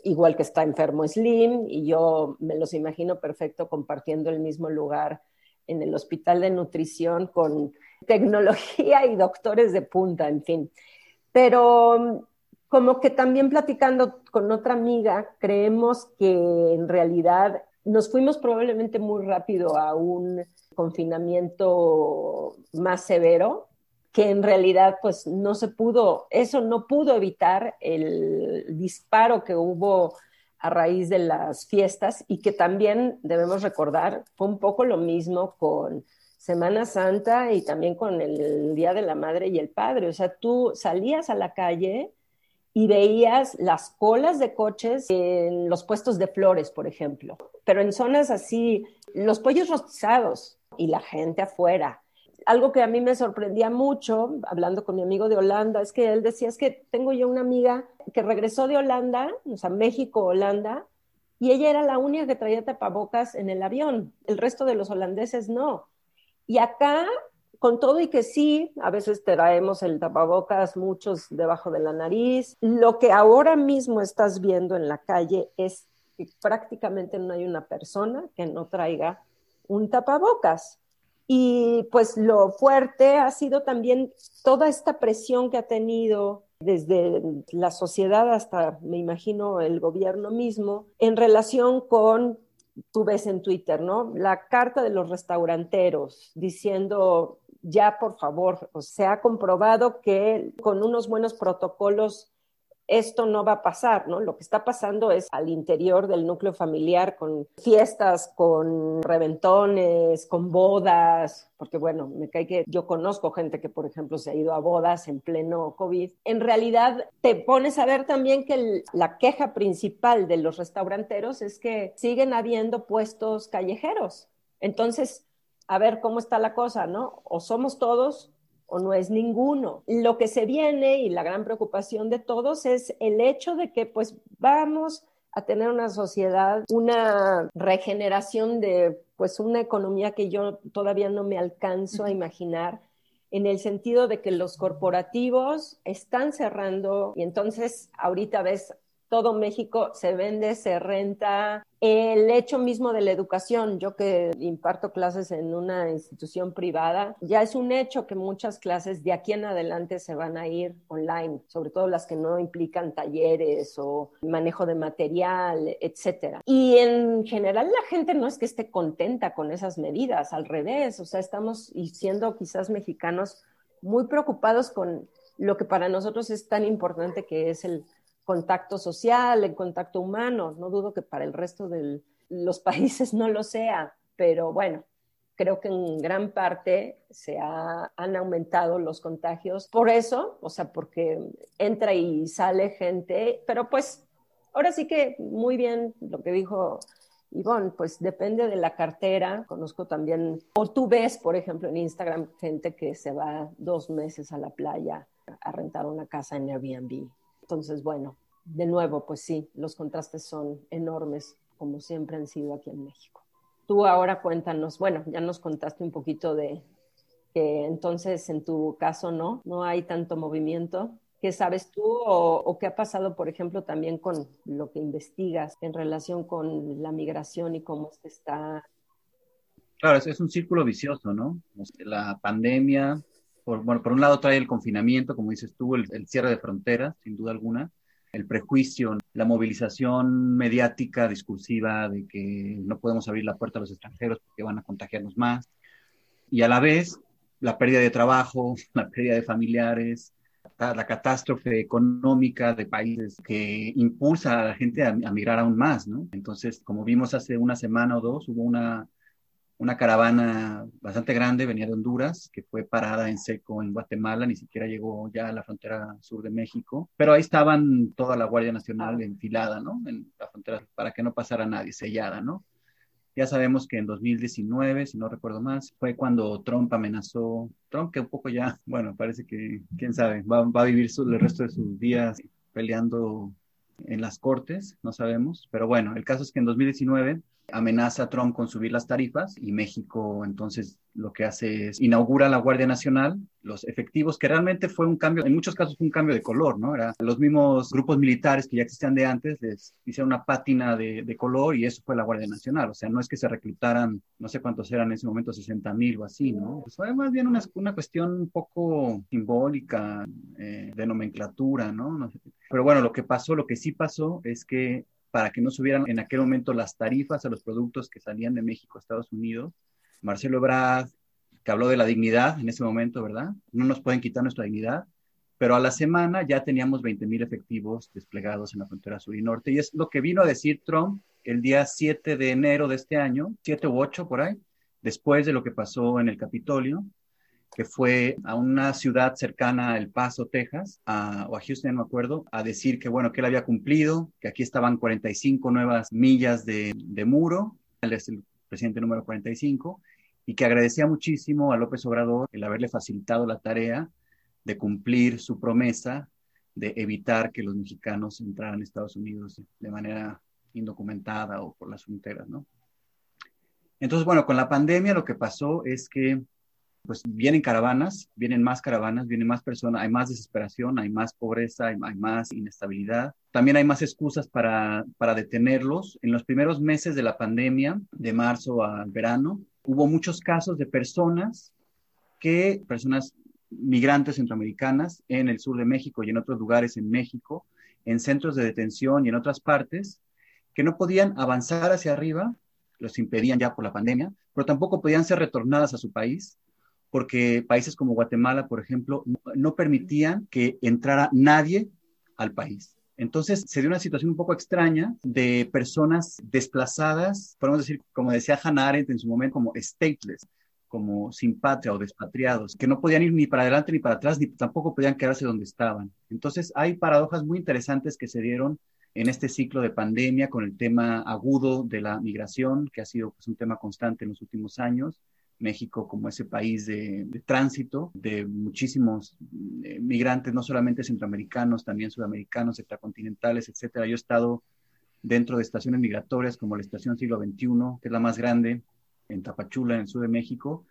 igual que está enfermo Slim, y yo me los imagino perfecto compartiendo el mismo lugar en el hospital de nutrición con tecnología y doctores de punta, en fin. Pero como que también platicando con otra amiga, creemos que en realidad nos fuimos probablemente muy rápido a un confinamiento más severo, que en realidad pues no se pudo, eso no pudo evitar el disparo que hubo a raíz de las fiestas y que también debemos recordar fue un poco lo mismo con Semana Santa y también con el Día de la Madre y el Padre. O sea, tú salías a la calle y veías las colas de coches en los puestos de flores, por ejemplo, pero en zonas así, los pollos rostizados y la gente afuera. Algo que a mí me sorprendía mucho, hablando con mi amigo de Holanda, es que él decía, es que tengo yo una amiga que regresó de Holanda, o sea, México, Holanda, y ella era la única que traía tapabocas en el avión, el resto de los holandeses no. Y acá con todo y que sí, a veces traemos el tapabocas muchos debajo de la nariz, lo que ahora mismo estás viendo en la calle es que prácticamente no hay una persona que no traiga un tapabocas. Y pues lo fuerte ha sido también toda esta presión que ha tenido desde la sociedad hasta, me imagino, el gobierno mismo, en relación con tú ves en Twitter, ¿no? La carta de los restauranteros diciendo ya por favor, se ha comprobado que con unos buenos protocolos esto no va a pasar, ¿no? Lo que está pasando es al interior del núcleo familiar con fiestas, con reventones, con bodas, porque bueno, me cae que yo conozco gente que, por ejemplo, se ha ido a bodas en pleno COVID. En realidad, te pones a ver también que la queja principal de los restauranteros es que siguen habiendo puestos callejeros. Entonces, a ver cómo está la cosa, ¿no? O somos todos o no es ninguno. Lo que se viene y la gran preocupación de todos es el hecho de que pues vamos a tener una sociedad, una regeneración de pues una economía que yo todavía no me alcanzo a imaginar en el sentido de que los corporativos están cerrando y entonces ahorita ves todo México se vende, se renta. El hecho mismo de la educación, yo que imparto clases en una institución privada, ya es un hecho que muchas clases de aquí en adelante se van a ir online, sobre todo las que no implican talleres o manejo de material, etcétera. Y en general la gente no es que esté contenta con esas medidas, al revés, o sea, estamos siendo quizás mexicanos muy preocupados con lo que para nosotros es tan importante que es el contacto social, el contacto humano. No dudo que para el resto de los *laughs* países no lo sea, pero bueno, creo que en gran parte se han aumentado los contagios por eso, o sea, porque entra y sale gente, pero pues ahora sí que muy bien lo que dijo Ivonne, pues depende de la cartera. Conozco también, o tú ves, por ejemplo, en Instagram gente que se va dos meses a la playa a rentar una casa en Airbnb entonces, bueno, de nuevo, pues sí, los contrastes son enormes, como siempre han sido aquí en México. Tú ahora cuéntanos, bueno, ya nos contaste un poquito de que entonces en tu caso no, no hay tanto movimiento. ¿Qué sabes tú o, qué ha pasado, por ejemplo, también con lo que investigas en relación con la migración y cómo se está? Claro, es, es un círculo vicioso, ¿no? La pandemia por, bueno, por un lado trae el confinamiento, como dices tú, el, cierre de fronteras, sin duda alguna, el prejuicio la movilización mediática, discursiva, de que no podemos abrir la puerta a los extranjeros porque van a contagiarnos más, y a la vez la pérdida de trabajo, *laughs* la pérdida de familiares, la catástrofe económica de países que impulsa a la gente a, a, migrar aún más, ¿no? Entonces, como vimos hace una semana o dos, hubo una una caravana bastante grande, venía de Honduras, que fue parada en seco en Guatemala, ni siquiera llegó ya a la frontera sur de México, pero ahí estaban toda la Guardia Nacional enfilada, ¿no? En la frontera para que no pasara nadie, sellada, ¿no? Ya sabemos que en 2019, si no recuerdo más, fue cuando Trump amenazó, Trump que un poco ya, *laughs* bueno, parece que, quién sabe, va, va a vivir su, el resto de sus días peleando en las cortes, no sabemos, pero bueno, el caso es que en 2019 amenaza Trump con subir las tarifas y México entonces lo que hace es inaugura la Guardia Nacional, los efectivos, que realmente fue un cambio, en muchos casos fue un cambio de color, ¿no? Era los mismos grupos militares que ya existían de antes, les hicieron una pátina de, de color y eso fue la Guardia Nacional, o sea, no es que se reclutaran, no sé cuántos eran en ese momento, 60 mil o así, ¿no? Pues fue más bien una, una cuestión un poco simbólica, eh, de nomenclatura, ¿no? Pero bueno, lo que pasó, lo que sí pasó es que para que no subieran en aquel momento las tarifas a los productos que salían de México a Estados Unidos. Marcelo Ebrard, que habló de la dignidad en ese momento, ¿verdad? No nos pueden quitar nuestra dignidad, pero a la semana ya teníamos 20 mil efectivos desplegados en la frontera sur y norte. Y es lo que vino a decir Trump el día 7 de enero de este año, 7 u 8 por ahí, después de lo que pasó en el Capitolio, que fue a una ciudad cercana a El Paso, Texas, o a Houston, no me acuerdo, a decir que, bueno, que él había cumplido, que aquí estaban 45 nuevas millas de, de muro, él es el presidente número 45, y que agradecía muchísimo a López Obrador el haberle facilitado la tarea de cumplir su promesa de evitar que los mexicanos entraran a Estados Unidos de manera indocumentada o por las fronteras, ¿no? Entonces, bueno, con la pandemia lo que pasó es que pues vienen caravanas, vienen más caravanas, vienen más personas, hay más desesperación, hay más pobreza, hay, hay más inestabilidad. También hay más excusas para, para detenerlos. En los primeros meses de la pandemia, de marzo al verano, hubo muchos casos de personas que, personas migrantes centroamericanas en el sur de México y en otros lugares en México, en centros de detención y en otras partes, que no podían avanzar hacia arriba, los impedían ya por la pandemia, pero tampoco podían ser retornadas a su país porque países como Guatemala, por ejemplo, no permitían que entrara nadie al país. Entonces se dio una situación un poco extraña de personas desplazadas, podemos decir, como decía Hannah Arendt en su momento, como stateless, como sin patria o despatriados, que no podían ir ni para adelante ni para atrás, ni tampoco podían quedarse donde estaban. Entonces hay paradojas muy interesantes que se dieron en este ciclo de pandemia con el tema agudo de la migración, que ha sido pues, un tema constante en los últimos años, México como ese país de, tránsito de muchísimos eh, migrantes, no solamente centroamericanos, también sudamericanos, extracontinentales, etcétera. Yo he estado dentro de estaciones migratorias como la Estación Siglo XXI, que es la más grande en Tapachula, en el sur de México.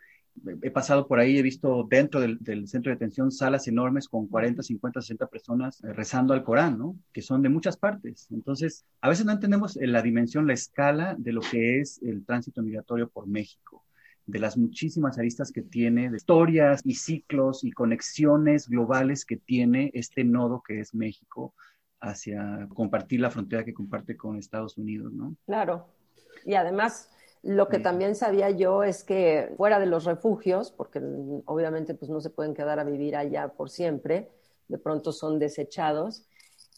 He pasado por ahí, he visto dentro del, del centro de detención salas enormes con 40, 50, 60 personas eh, rezando al Corán, ¿no? Que son de muchas partes. Entonces, a veces no entendemos la dimensión, la escala de lo que es el tránsito migratorio por México de las muchísimas aristas que tiene, de historias y ciclos y conexiones globales que tiene este nodo que es México hacia compartir la frontera que comparte con Estados Unidos, ¿no? Claro. Y además, lo que sí. también sabía yo es que fuera de los refugios, porque obviamente pues no se pueden quedar a vivir allá por siempre, de pronto son desechados,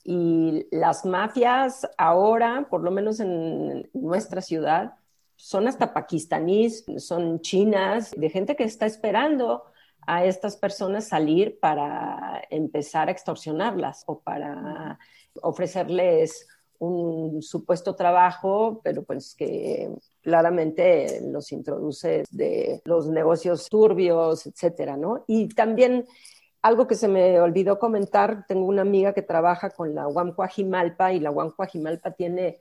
y las mafias ahora, por lo menos en nuestra ciudad, son hasta pakistaníes, son chinas, de gente que está esperando a estas personas salir para empezar a extorsionarlas o para ofrecerles un supuesto trabajo, pero pues que claramente los introduce de los negocios turbios, etcétera, ¿no? Y también algo que se me olvidó comentar, tengo una amiga que trabaja con la UAM Coajimalpa y la UAM Coajimalpa tiene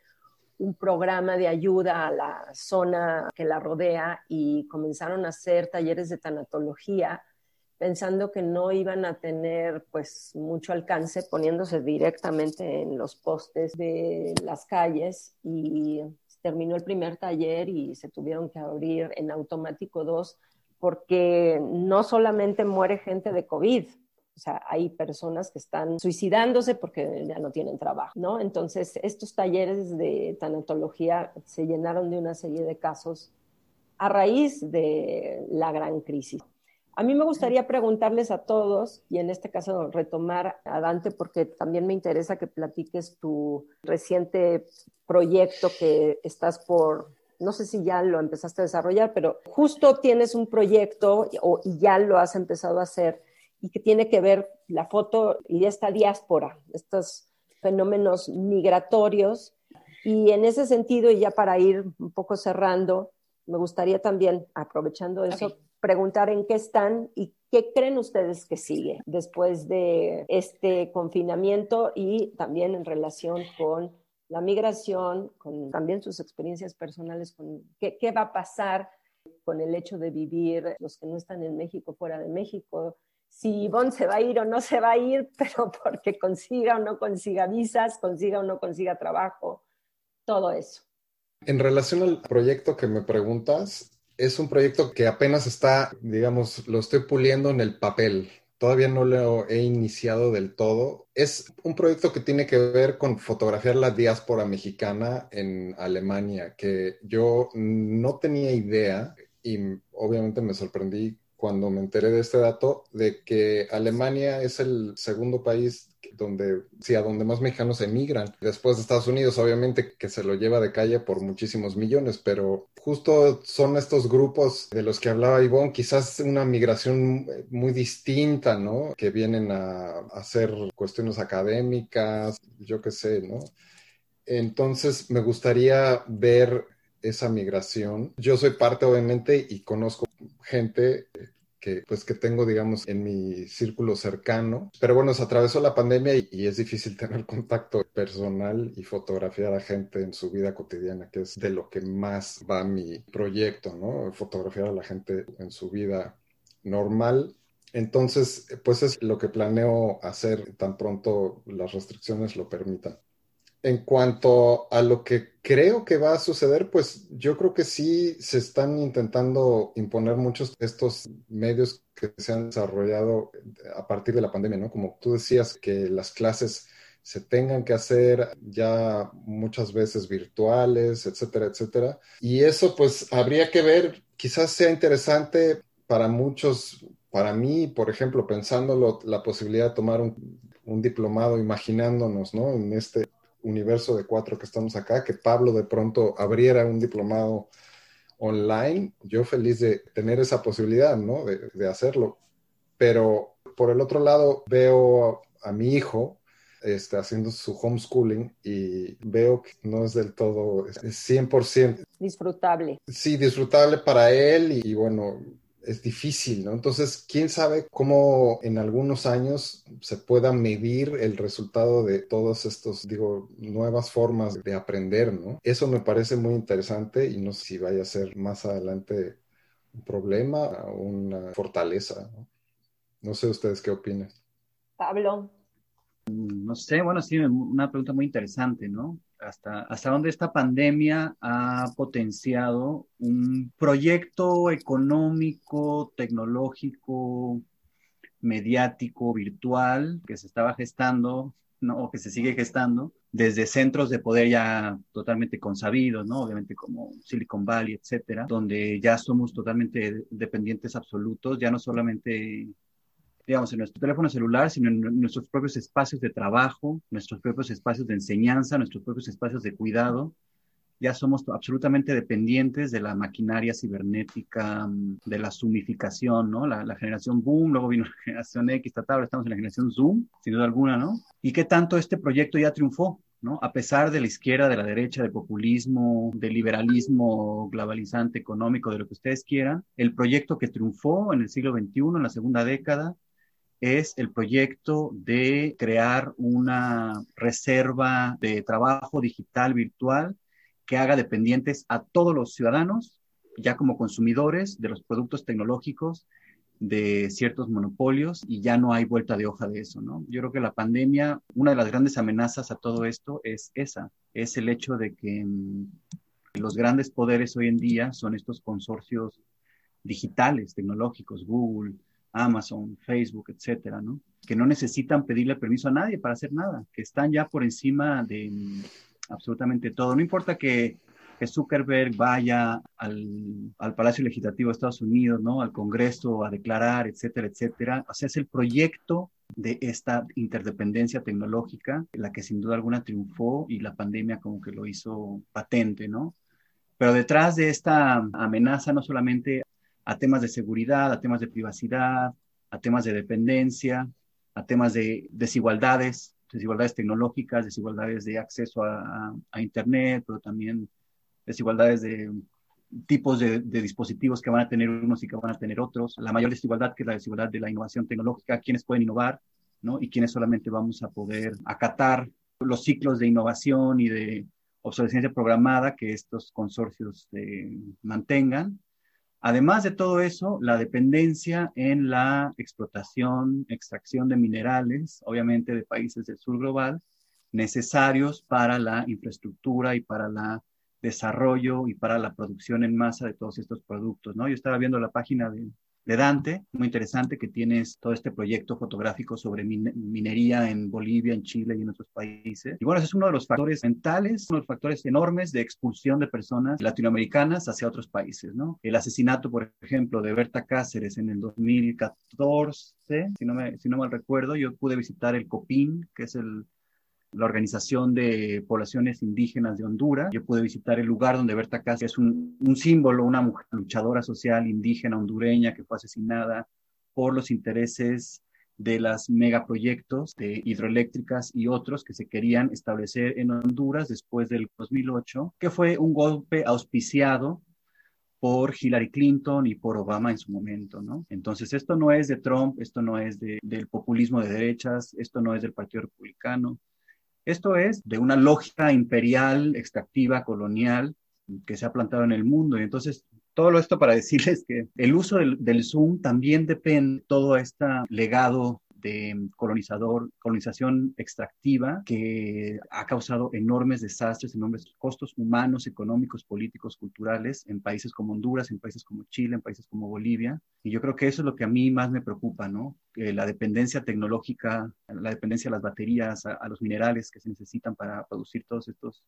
un programa de ayuda a la zona que la rodea y comenzaron a hacer talleres de tanatología pensando que no iban a tener pues mucho alcance poniéndose directamente en los postes de las calles. Y terminó el primer taller y se tuvieron que abrir en automático dos porque no solamente muere gente de COVID, o sea, hay personas que están suicidándose porque ya no tienen trabajo, ¿no? Entonces, estos talleres de tanatología se llenaron de una serie de casos a raíz de la gran crisis. A mí me gustaría preguntarles a todos, y en este caso retomar a Dante, porque también me interesa que platiques tu reciente proyecto que estás por, no sé si ya lo empezaste a desarrollar, pero justo tienes un proyecto y ya lo has empezado a hacer y que tiene que ver la foto y esta diáspora, estos fenómenos migratorios. Y en ese sentido, y ya para ir un poco cerrando, me gustaría también, aprovechando eso, preguntar en qué están y qué creen ustedes que sigue después de este confinamiento y también en relación con la migración, con también sus experiencias personales, con qué, qué va a pasar con el hecho de vivir los que no están en México fuera de México, si Ivonne se va a ir o no se va a ir, *laughs* pero porque consiga o no consiga visas, consiga o no consiga trabajo, todo eso. En relación al proyecto que me preguntas, es un proyecto que apenas está, digamos, lo estoy puliendo en el papel. Todavía no lo he iniciado del todo. Es un proyecto que tiene que ver con fotografiar la diáspora mexicana en Alemania, que yo no tenía idea y obviamente me sorprendí cuando me enteré de este dato, de que Alemania es el segundo país donde, sí, a donde más mexicanos emigran, después de Estados Unidos, obviamente que se lo lleva de calle por muchísimos millones, pero justo son estos grupos de los que hablaba Ivonne, quizás una migración muy distinta, ¿no? Que vienen a, hacer cuestiones académicas, yo qué sé, ¿no? Entonces, me gustaría ver esa migración. Yo soy parte, obviamente, y conozco gente que pues que tengo digamos en mi círculo cercano. Pero bueno se atravesó la pandemia y, es difícil *laughs* tener contacto personal y fotografiar a gente en su vida cotidiana que es de lo que más va mi proyecto no fotografiar a la gente en su vida normal. Entonces pues es lo que planeo hacer tan pronto las restricciones lo permitan en cuanto a lo que creo que va a suceder, pues yo creo que sí se están intentando imponer muchos de estos medios que se han desarrollado a partir de la pandemia, ¿no? Como tú decías, que las clases se tengan que hacer ya muchas veces virtuales, etcétera, etcétera. Y eso pues habría que ver, quizás sea interesante para muchos, para mí, por ejemplo, pensándolo, la posibilidad de tomar un, un diplomado, imaginándonos, ¿no? En este universo de cuatro que estamos acá, que Pablo de pronto abriera un diplomado online, yo feliz de tener esa posibilidad, ¿no? De, hacerlo. Pero por el otro lado, veo a, mi hijo este, haciendo su homeschooling y veo que no es del todo, es 100%. Disfrutable. Sí, disfrutable para él y bueno, es difícil, ¿no? Entonces, quién sabe cómo en algunos años se pueda medir el resultado de todos estos, digo, nuevas formas de aprender, ¿no? Eso me parece muy interesante y no sé si vaya a ser más adelante un problema o una fortaleza, ¿no? No sé ustedes qué opinan. Pablo. No sé, bueno, sí, una pregunta muy interesante, ¿no? Hasta, hasta dónde esta pandemia ha potenciado un proyecto económico, tecnológico, mediático, virtual, que se estaba gestando, ¿no? o que se sigue gestando, desde centros de poder ya totalmente consabidos, ¿no? Obviamente como Silicon Valley, etcétera, donde ya somos totalmente dependientes absolutos, ya no solamente digamos, en nuestro teléfono celular, sino en nuestros propios espacios de trabajo, nuestros propios espacios de enseñanza, nuestros propios espacios de cuidado. Ya somos absolutamente dependientes de la maquinaria cibernética, de la zoomificación, ¿no? La, generación Boom, luego vino *laughs* la generación X, ahora estamos en la generación Zoom, sin duda alguna, ¿no? Y qué tanto este proyecto ya triunfó, ¿no? A pesar de la izquierda, de la derecha, del populismo, del liberalismo globalizante económico, de lo que ustedes quieran, el proyecto que triunfó en el siglo XXI, en la segunda década, es el proyecto de crear una reserva de trabajo digital virtual que haga dependientes a todos los ciudadanos, ya como consumidores de los productos tecnológicos de ciertos monopolios y ya no hay vuelta de hoja de eso, ¿no? Yo creo que la pandemia, una de las grandes amenazas a todo esto es esa, es el hecho de que mm, los grandes poderes hoy en día son estos consorcios digitales, tecnológicos, Google, Amazon, Facebook, etcétera, ¿no? Que no necesitan pedirle permiso a nadie para hacer nada, que están ya por encima de absolutamente todo. No importa que, Zuckerberg vaya al, al, Palacio Legislativo de Estados Unidos, ¿no? Al Congreso a declarar, etcétera, etcétera. O sea, es el proyecto de esta interdependencia tecnológica, la que sin duda alguna triunfó y la pandemia como que lo hizo patente, ¿no? Pero detrás de esta amenaza no solamente a temas de seguridad, a temas de privacidad, a temas de dependencia, a temas de desigualdades, desigualdades tecnológicas, desigualdades de acceso a, Internet, pero también desigualdades de tipos de, dispositivos que van a tener unos y que van a tener otros. La mayor desigualdad que es la desigualdad de la innovación tecnológica, quienes pueden innovar, ¿no? Y quienes solamente vamos a poder acatar los ciclos de innovación y de obsolescencia programada que estos consorcios eh, mantengan. Además de todo eso, la dependencia en la explotación, extracción de minerales, obviamente de países del sur global, necesarios para la infraestructura y para el desarrollo y para la producción en masa de todos estos productos, ¿no? Yo estaba viendo la página de, de Dante, muy interesante, que tienes todo este proyecto fotográfico sobre minería en Bolivia, en Chile y en otros países. Y bueno, ese es uno de los factores mentales, uno de los factores enormes de expulsión de personas latinoamericanas hacia otros países, ¿no? El asesinato, por ejemplo, de Berta Cáceres en el 2014, si no, me, si no mal recuerdo, yo pude visitar el COPIN, que es el la Organización de Poblaciones Indígenas de Honduras. Yo pude visitar el lugar donde Berta Cáceres es un, símbolo, una luchadora social indígena hondureña que fue asesinada por los intereses de las megaproyectos de hidroeléctricas y otros que se querían establecer en Honduras después del 2008, que fue un golpe auspiciado por Hillary Clinton y por Obama en su momento, ¿no? Entonces, esto no es de Trump, esto no es del populismo de derechas, esto no es del Partido Republicano, esto es de una lógica imperial, extractiva, colonial, que se ha plantado en el mundo. Y entonces, todo esto para *laughs* decirles que el uso del, Zoom también depende de todo este legado de colonizador, colonización extractiva que ha causado enormes desastres, enormes costos humanos, económicos, políticos, culturales en países como Honduras, en países como Chile, en países como Bolivia. Y yo creo que eso es lo que a mí más me preocupa, ¿no? la dependencia tecnológica, la dependencia a las baterías, a los minerales que se necesitan para producir todos estos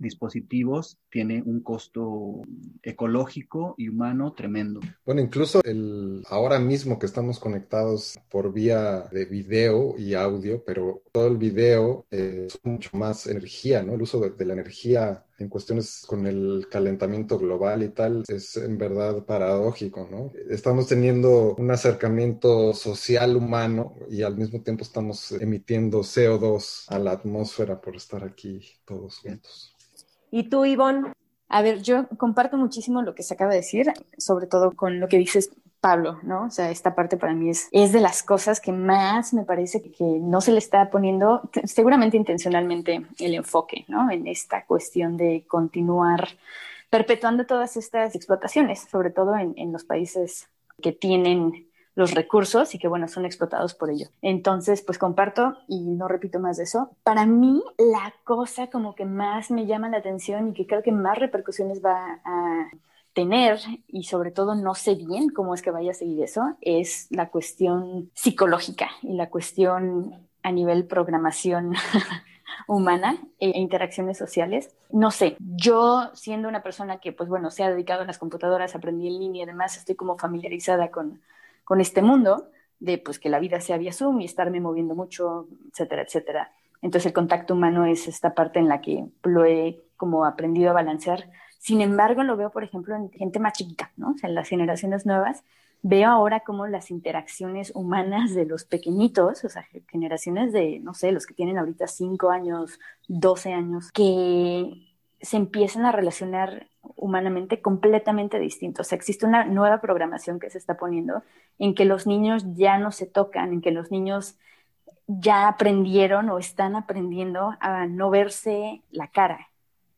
dispositivos tiene un costo ecológico y humano tremendo. Bueno, incluso el, ahora mismo que estamos conectados por vía de video y audio, pero todo el video es mucho más energía, ¿no? El uso de, la energía en cuestiones con el calentamiento global y tal, es en verdad paradójico, ¿no? Estamos teniendo un acercamiento social humano y al mismo tiempo estamos emitiendo CO2 a la atmósfera por estar aquí todos juntos. ¿Y tú, Ivonne? A ver, yo comparto muchísimo lo que se acaba de decir, sobre todo con lo que dices Pablo, ¿no? O sea, esta parte para mí es, es de las cosas que más me parece que, no se le está poniendo, seguramente intencionalmente, el enfoque, ¿no? En esta cuestión de continuar perpetuando todas estas explotaciones, sobre todo en, en los países que tienen los recursos y que, bueno, son explotados por ello. Entonces, pues comparto y no repito más de eso. Para mí, la cosa como que más me llama la atención y que creo que más repercusiones va a tener y sobre todo no sé bien cómo es que vaya a seguir eso, es la cuestión psicológica y la cuestión a nivel programación *laughs* humana e interacciones sociales. No sé, yo siendo una persona que, pues bueno, se ha dedicado a las computadoras, aprendí en línea y además estoy como familiarizada con con este mundo de pues que la vida sea vía Zoom y estarme moviendo mucho, etcétera, etcétera. Entonces el contacto humano es esta parte en la que lo he como aprendido a balancear. Sin embargo, lo veo, por ejemplo, en gente más chiquita, ¿no? O sea, en las generaciones nuevas, veo ahora como las interacciones humanas de los pequeñitos, o sea, generaciones de, no sé, los que tienen ahorita 5 años, 12 años, que se empiezan a relacionar humanamente completamente distintos. O sea, existe una nueva programación que se está poniendo en que los niños ya no se tocan, en que los niños ya aprendieron o están aprendiendo a no verse la cara,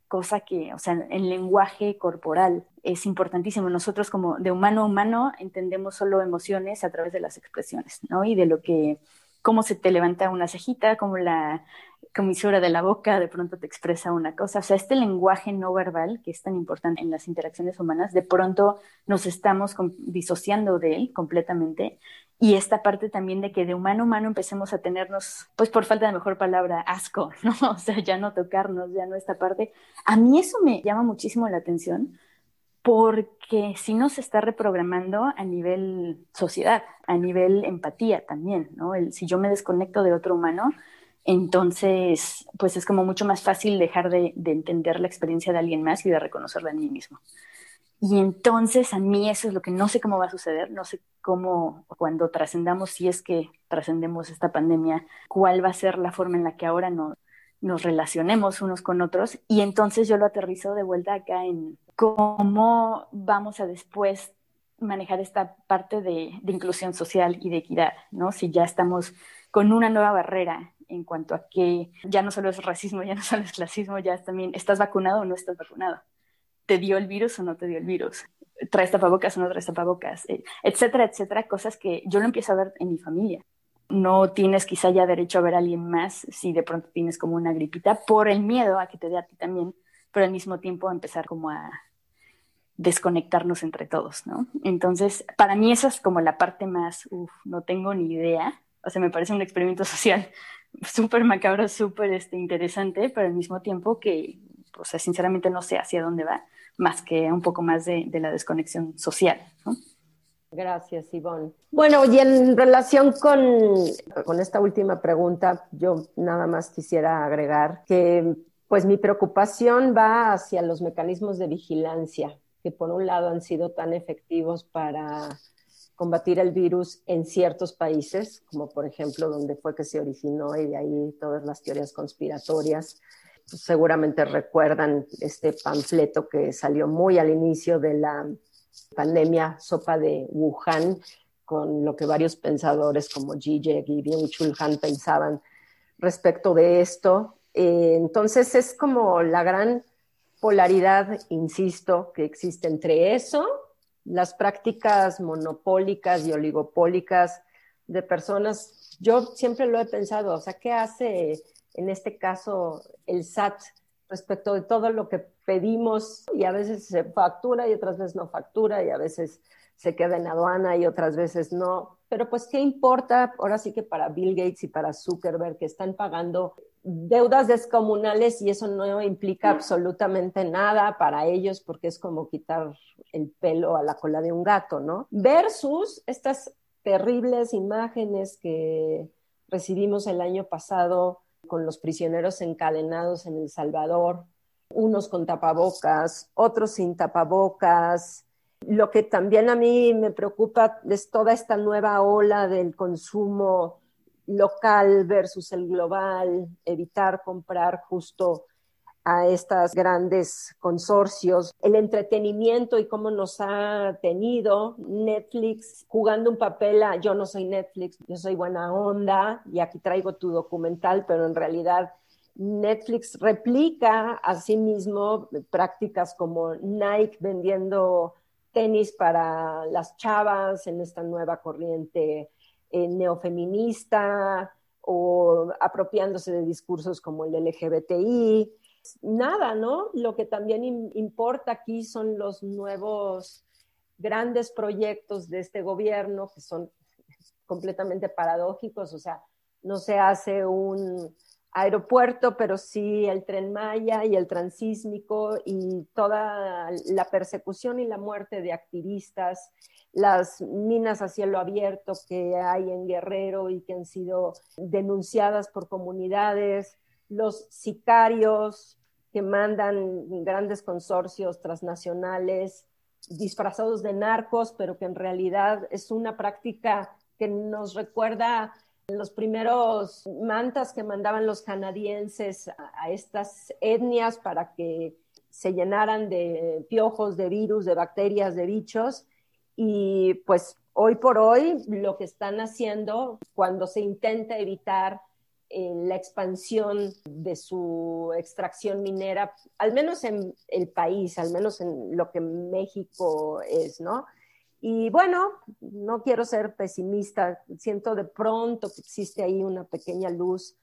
cosa que, o sea, el lenguaje corporal es importantísimo. Nosotros como de humano a humano entendemos solo emociones a través de las expresiones, ¿no? Y de lo que, cómo se te levanta una cejita, cómo la comisura de la boca de pronto te expresa una cosa. O sea, este lenguaje no verbal que es tan importante en las interacciones humanas, de pronto nos estamos disociando de él completamente y esta parte también de que de humano a humano empecemos a tenernos, pues por falta de mejor palabra, asco, *laughs* ¿no? O sea, ya no tocarnos, ya no esta parte. A mí eso me llama muchísimo la atención porque si nos está reprogramando a nivel sociedad, a nivel empatía también, ¿no? Si yo me desconecto de otro humano, entonces, pues es como mucho más fácil dejar de, de entender la experiencia de alguien más y de reconocerla en mí mismo. Y entonces a mí eso es lo que no sé cómo va a suceder, no sé cómo cuando trascendamos, si es que trascendemos esta pandemia, cuál va a ser la forma en la que ahora no, nos relacionemos unos con otros. Y entonces yo lo aterrizo de vuelta acá en cómo vamos a después manejar esta parte de inclusión social y de equidad, ¿no? Si ya estamos con una nueva barrera en cuanto a que ya no solo es racismo, ya no *laughs* solo es clasismo, ya es también, ¿estás vacunado o no estás vacunado? te dio el virus o no te dio el virus, traes tapabocas o no traes tapabocas, eh, etcétera, etcétera, cosas que yo lo empiezo a ver en mi familia. No tienes quizá ya derecho a ver a alguien más si de pronto tienes como una gripita por el miedo a que te dé a ti también, pero al mismo tiempo empezar como a desconectarnos entre todos, ¿no? Entonces, para mí esa es como la parte más, uff, no tengo ni idea, o sea, me parece un experimento *laughs* social súper macabro, súper este, interesante, pero al mismo tiempo que, o sea, sinceramente no sé hacia dónde va, más que un poco más de, la desconexión social. Gracias, Ivonne. Bueno, y en relación con, con esta última pregunta, yo nada más quisiera agregar que pues mi preocupación va hacia los mecanismos de vigilancia, que por un lado han sido tan efectivos para combatir el virus en ciertos países, como por ejemplo donde fue que se originó y de ahí todas las teorías conspiratorias, seguramente recuerdan este panfleto que salió muy al inicio de la pandemia, Sopa de Wuhan, con lo que varios pensadores como Zizek y Byung-Chul Han pensaban respecto de esto. Eh, entonces es como la gran polaridad, insisto, que existe entre eso, las prácticas monopólicas y oligopólicas de personas. Yo siempre lo he pensado, o sea, ¿qué hace en este caso el SAT respecto de todo lo que pedimos y a veces se factura y otras veces no factura y a veces se queda en aduana y otras veces no. Pero pues, ¿qué importa? Ahora sí que para Bill Gates y para Zuckerberg que están pagando deudas descomunales y eso no implica absolutamente nada para ellos porque es como quitar el pelo a la cola de un gato, ¿no? Versus estas terribles imágenes que recibimos el año pasado con los prisioneros encadenados en El Salvador, unos con tapabocas, otros sin tapabocas. Lo que también a mí me preocupa es toda esta nueva ola del consumo local versus el global, evitar comprar justo a estos grandes consorcios, el entretenimiento y cómo nos ha tenido Netflix jugando un papel a yo no soy Netflix, yo soy buena onda y aquí traigo tu documental, pero en realidad Netflix replica a sí mismo prácticas como Nike vendiendo tenis para las chavas en esta nueva corriente eh, neofeminista o apropiándose de discursos como el LGBTI nada, ¿no? Lo que también importa aquí son los nuevos grandes proyectos de este gobierno que son completamente paradójicos, o sea, no se hace un aeropuerto, pero sí el tren Maya y el transísmico y toda la persecución y la muerte de activistas, las minas a cielo abierto que hay en Guerrero y que han sido denunciadas por comunidades, los sicarios que mandan grandes consorcios transnacionales disfrazados de narcos, pero que en realidad es una práctica que nos recuerda los primeros mantas que mandaban los canadienses a, estas etnias para que se llenaran de piojos, de virus, de bacterias, de bichos. Y pues hoy por hoy lo que están haciendo cuando se intenta evitar en la expansión de su extracción minera, al menos en el país, al menos en lo que México es, ¿no? Y bueno, no quiero ser pesimista, siento de pronto que existe ahí una pequeña luz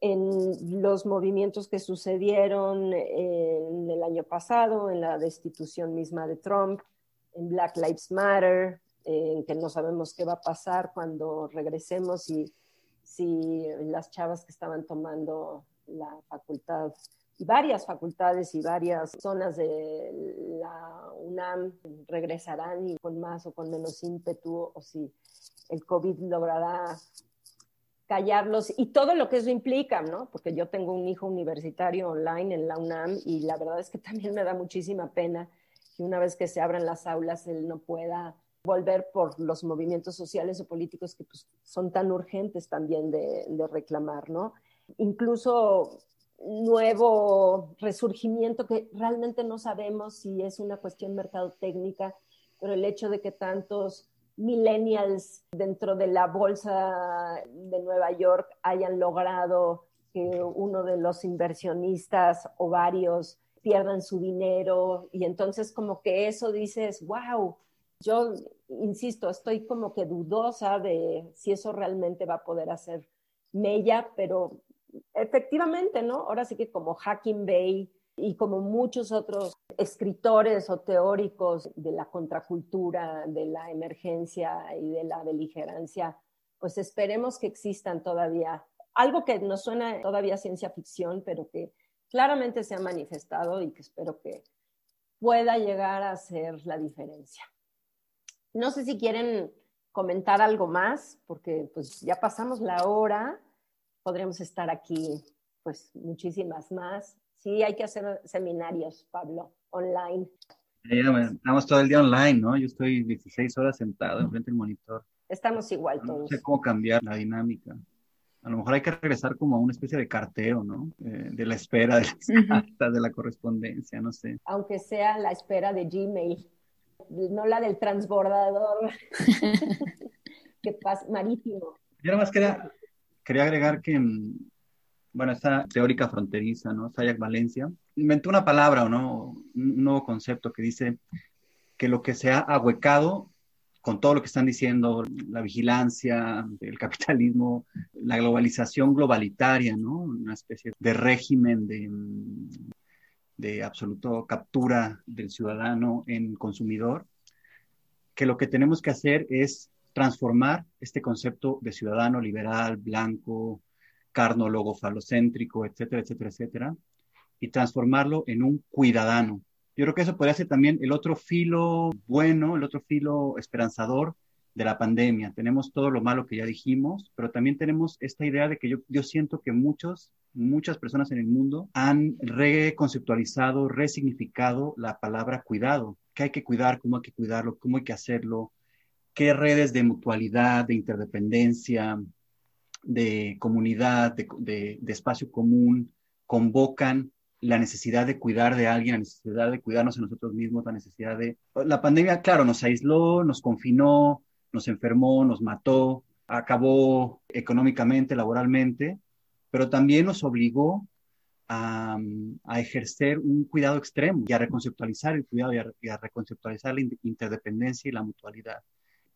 en los movimientos que sucedieron en el año pasado, en la destitución misma de Trump, en Black Lives Matter, en que no sabemos qué va a pasar cuando regresemos y si las chavas que estaban tomando la facultad y varias facultades y varias zonas de la UNAM regresarán y con más o con menos ímpetu o si el COVID logrará callarlos y todo lo que eso implica, ¿no? Porque yo tengo un hijo universitario online en la UNAM y la verdad es que *laughs* también me da muchísima pena que una vez que se abran las aulas él no pueda volver por los movimientos sociales o políticos que pues, son tan urgentes también de, de reclamar, ¿no? Incluso nuevo resurgimiento que realmente no sabemos si es una cuestión mercadotecnica, pero el hecho de que tantos millennials dentro de la bolsa de Nueva York hayan logrado que uno de los inversionistas o varios pierdan su dinero y entonces como que eso dices, wow, yo insisto, estoy como que dudosa de si eso realmente va a poder hacer mella, pero efectivamente, ¿no? Ahora sí que como Hacking Bay y como muchos otros escritores o teóricos de la contracultura, de la emergencia y de la beligerancia, pues esperemos que existan todavía algo que nos suena todavía ciencia ficción, pero que claramente se ha manifestado y que espero que pueda llegar a ser la diferencia. No sé si quieren comentar algo más, porque pues ya pasamos la hora, podremos estar aquí pues muchísimas más. Sí, hay que hacer seminarios, Pablo, online. estamos todo el día online, ¿no? Yo estoy 16 horas sentado enfrente del monitor. Estamos igual todos. No sé cómo cambiar la dinámica. A lo mejor hay que regresar como a una especie de carteo, ¿no? Eh, de la espera de las *laughs* cartas, de la correspondencia, no sé. Aunque sea la espera de Gmail, no la del transbordador *laughs* *laughs* que pasa marítimo. Yo nada más quería, quería agregar que mm, bueno, esta teórica fronteriza, ¿no? Sayak Valencia, inventó una palabra, ¿no? Un nuevo concepto que dice que lo que se ha ahuecado con todo lo que están diciendo, la vigilancia, el capitalismo, la globalización globalitaria, ¿no? Una especie de régimen de, de absoluto captura del ciudadano en consumidor, que lo que tenemos que hacer es transformar este concepto de ciudadano liberal, blanco, carnólogo falocéntrico, etcétera, etcétera, etcétera, y transformarlo en un cuidadano. Yo creo que eso podría ser también el otro filo bueno, el otro filo esperanzador de la pandemia. Tenemos todo lo malo que ya dijimos, pero también tenemos esta idea de que yo, yo siento que muchos, muchas personas en el mundo han reconceptualizado, resignificado la palabra cuidado. ¿Qué hay que cuidar? ¿Cómo hay que cuidarlo? ¿Cómo hay que hacerlo? ¿Qué redes de mutualidad, de interdependencia, de comunidad, de, espacio común, convocan la necesidad de cuidar de alguien, la necesidad de cuidarnos a nosotros mismos, la necesidad de... La pandemia, claro, nos aisló, nos confinó, nos enfermó, nos mató, acabó económicamente, laboralmente, pero también nos obligó a, ejercer un cuidado extremo y a reconceptualizar el cuidado y a reconceptualizar la interdependencia y la mutualidad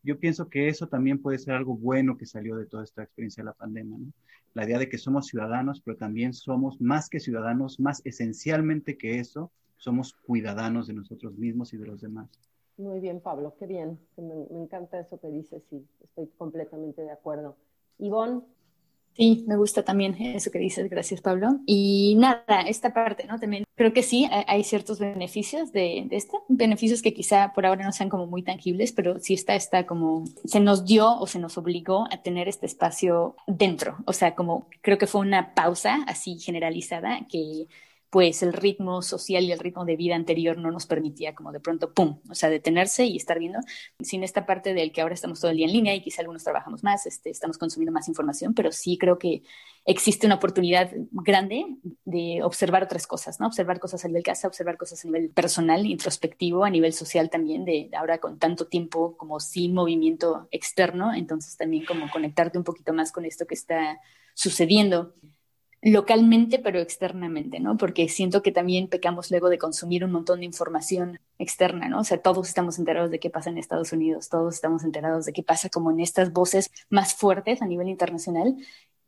yo pienso que eso también puede ser algo bueno que salió de toda esta experiencia de la pandemia, ¿no? La idea de que somos ciudadanos, pero también somos más que ciudadanos, más esencialmente que eso, somos cuidadanos de nosotros mismos y de los demás. Muy bien, Pablo, qué bien. Me, me encanta eso que dices y estoy completamente de acuerdo. Ivonne, Sí, me gusta también eso que dices, gracias Pablo. Y nada, esta parte, ¿no? También creo que sí, hay ciertos beneficios de, de esto, beneficios que quizá por ahora no sean como muy tangibles, pero sí está, está como, se nos dio o se nos obligó a tener este espacio dentro, o sea, como creo que fue una pausa así generalizada que pues el ritmo social y el ritmo de vida anterior no nos permitía como de pronto, ¡pum!, o sea, detenerse y estar viendo, sin esta parte del que ahora estamos todo el día en línea y quizá algunos trabajamos más, este, estamos consumiendo más información, pero sí creo que existe una oportunidad grande de observar otras cosas, ¿no? Observar cosas a nivel casa, observar cosas a nivel personal, introspectivo, a nivel social también, de ahora con tanto tiempo como sin movimiento externo, entonces también como conectarte un poquito más con esto que está sucediendo localmente, pero externamente, ¿no? Porque siento que también pecamos luego de consumir un montón de información externa, ¿no? O sea, todos estamos enterados de qué pasa en Estados Unidos, todos estamos enterados de qué pasa como en estas voces más fuertes a nivel internacional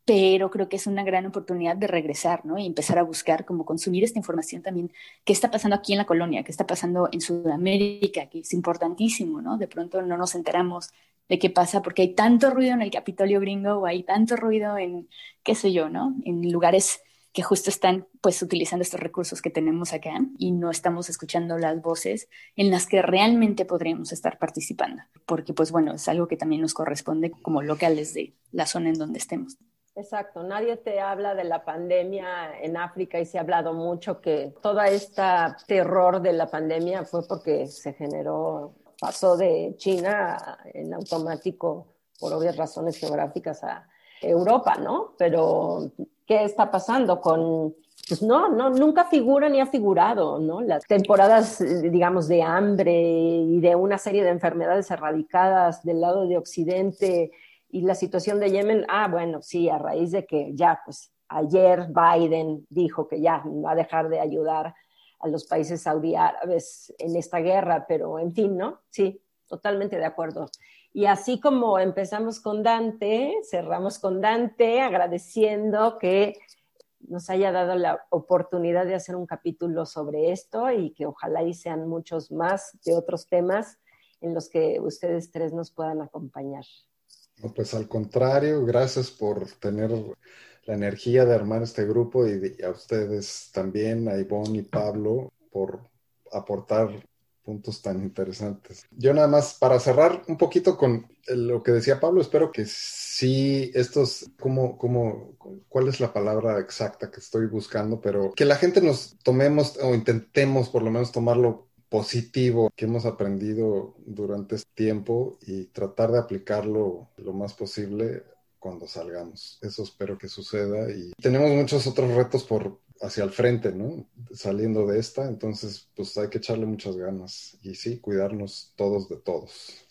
pero creo que es una gran oportunidad de regresar, ¿no? Y empezar a buscar, como consumir esta información también, qué está pasando aquí en la colonia, qué está pasando en Sudamérica, que es importantísimo, ¿no? De pronto no nos enteramos de qué pasa porque hay tanto ruido en el Capitolio gringo o hay tanto ruido en, qué sé yo, ¿no? En lugares que justo están pues utilizando estos recursos que tenemos acá y no estamos escuchando las voces en las que realmente podríamos estar participando, porque pues bueno, es algo que también nos corresponde como locales de la zona en donde estemos. Exacto, nadie te habla de la pandemia en África y se ha hablado mucho que todo este terror de la pandemia fue porque se generó, pasó de China en automático por obvias razones geográficas a Europa, ¿no? Pero, ¿qué está pasando con pues no, no, nunca figura ni ha figurado, ¿no? Las temporadas, digamos, de hambre y de una serie de enfermedades erradicadas del lado de Occidente y la situación de Yemen, ah, bueno, sí, a raíz de que ya, pues ayer Biden dijo que ya va a dejar de ayudar a los países saudí árabes en esta guerra, pero en fin, ¿no? Sí, totalmente de acuerdo. Y así como empezamos con Dante, cerramos con Dante agradeciendo que nos haya dado la oportunidad de hacer un capítulo sobre esto y que ojalá y sean muchos más de otros temas en los que ustedes tres nos puedan acompañar pues al contrario, gracias por tener la energía de armar este grupo y, a ustedes también, a Ivonne y Pablo, por aportar puntos tan interesantes. Yo nada más para cerrar un poquito con lo que decía Pablo, espero que sí, estos, como, como, cuál es la palabra exacta que estoy buscando, pero que la gente nos tomemos o intentemos por lo menos tomarlo positivo que hemos aprendido durante este tiempo y tratar de aplicarlo lo más posible cuando salgamos. Eso espero que suceda y tenemos muchos otros retos por hacia el frente, ¿no? Saliendo de esta, entonces pues hay que echarle muchas ganas y sí, cuidarnos todos de todos.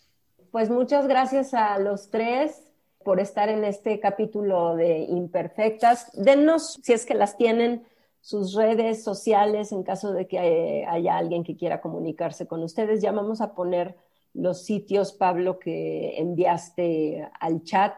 Pues muchas gracias a los tres por estar en este capítulo de Imperfectas. Denos, si es que las tienen, sus redes sociales en caso de que eh, haya alguien que quiera comunicarse con ustedes. Ya vamos a poner los sitios, Pablo, que enviaste al chat.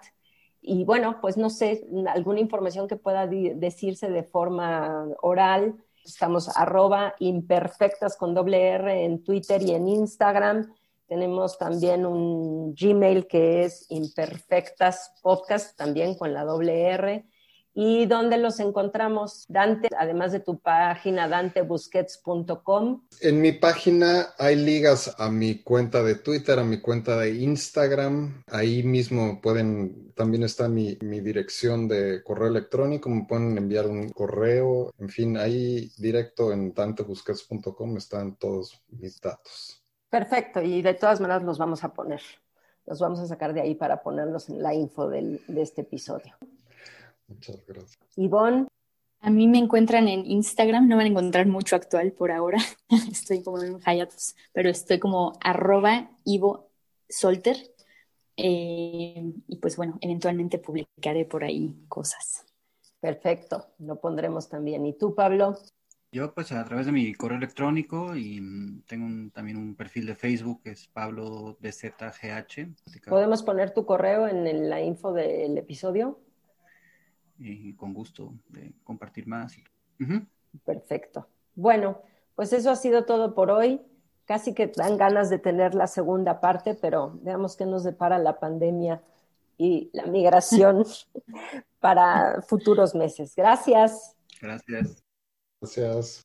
Y bueno, pues no sé, alguna información que pueda decirse de forma oral. Estamos arroba imperfectas con doble R en Twitter y en Instagram. Tenemos también un Gmail que es imperfectas podcast, también con la doble R. ¿Y dónde los encontramos, Dante? Además de tu página dantebusquets.com. En mi página hay ligas a mi cuenta de Twitter, a mi cuenta de Instagram. Ahí mismo pueden, también está mi, mi dirección de correo electrónico, me pueden enviar un correo. En fin, ahí directo en dantebusquets.com están todos mis datos. Perfecto, y de todas maneras los vamos a poner. Los vamos a sacar de ahí para ponerlos en la info del, de este episodio. Muchas gracias. Ivonne. A mí me encuentran en Instagram, no van a encontrar mucho actual por ahora, *laughs* estoy como en hiatus, pero estoy como arroba Ivo Solter. Eh, y pues bueno, eventualmente publicaré por ahí cosas. Perfecto, lo pondremos también. ¿Y tú, Pablo? Yo pues a través de mi correo electrónico y tengo también un perfil de Facebook que es Pablo BZGH. ¿Podemos poner tu correo en la info del episodio? Y con gusto de compartir más. Perfecto. Bueno, pues eso ha sido todo por hoy. Casi que dan ganas de tener la segunda parte, pero veamos qué nos depara la pandemia y la *laughs* migración para futuros meses. Gracias. Gracias. Gracias.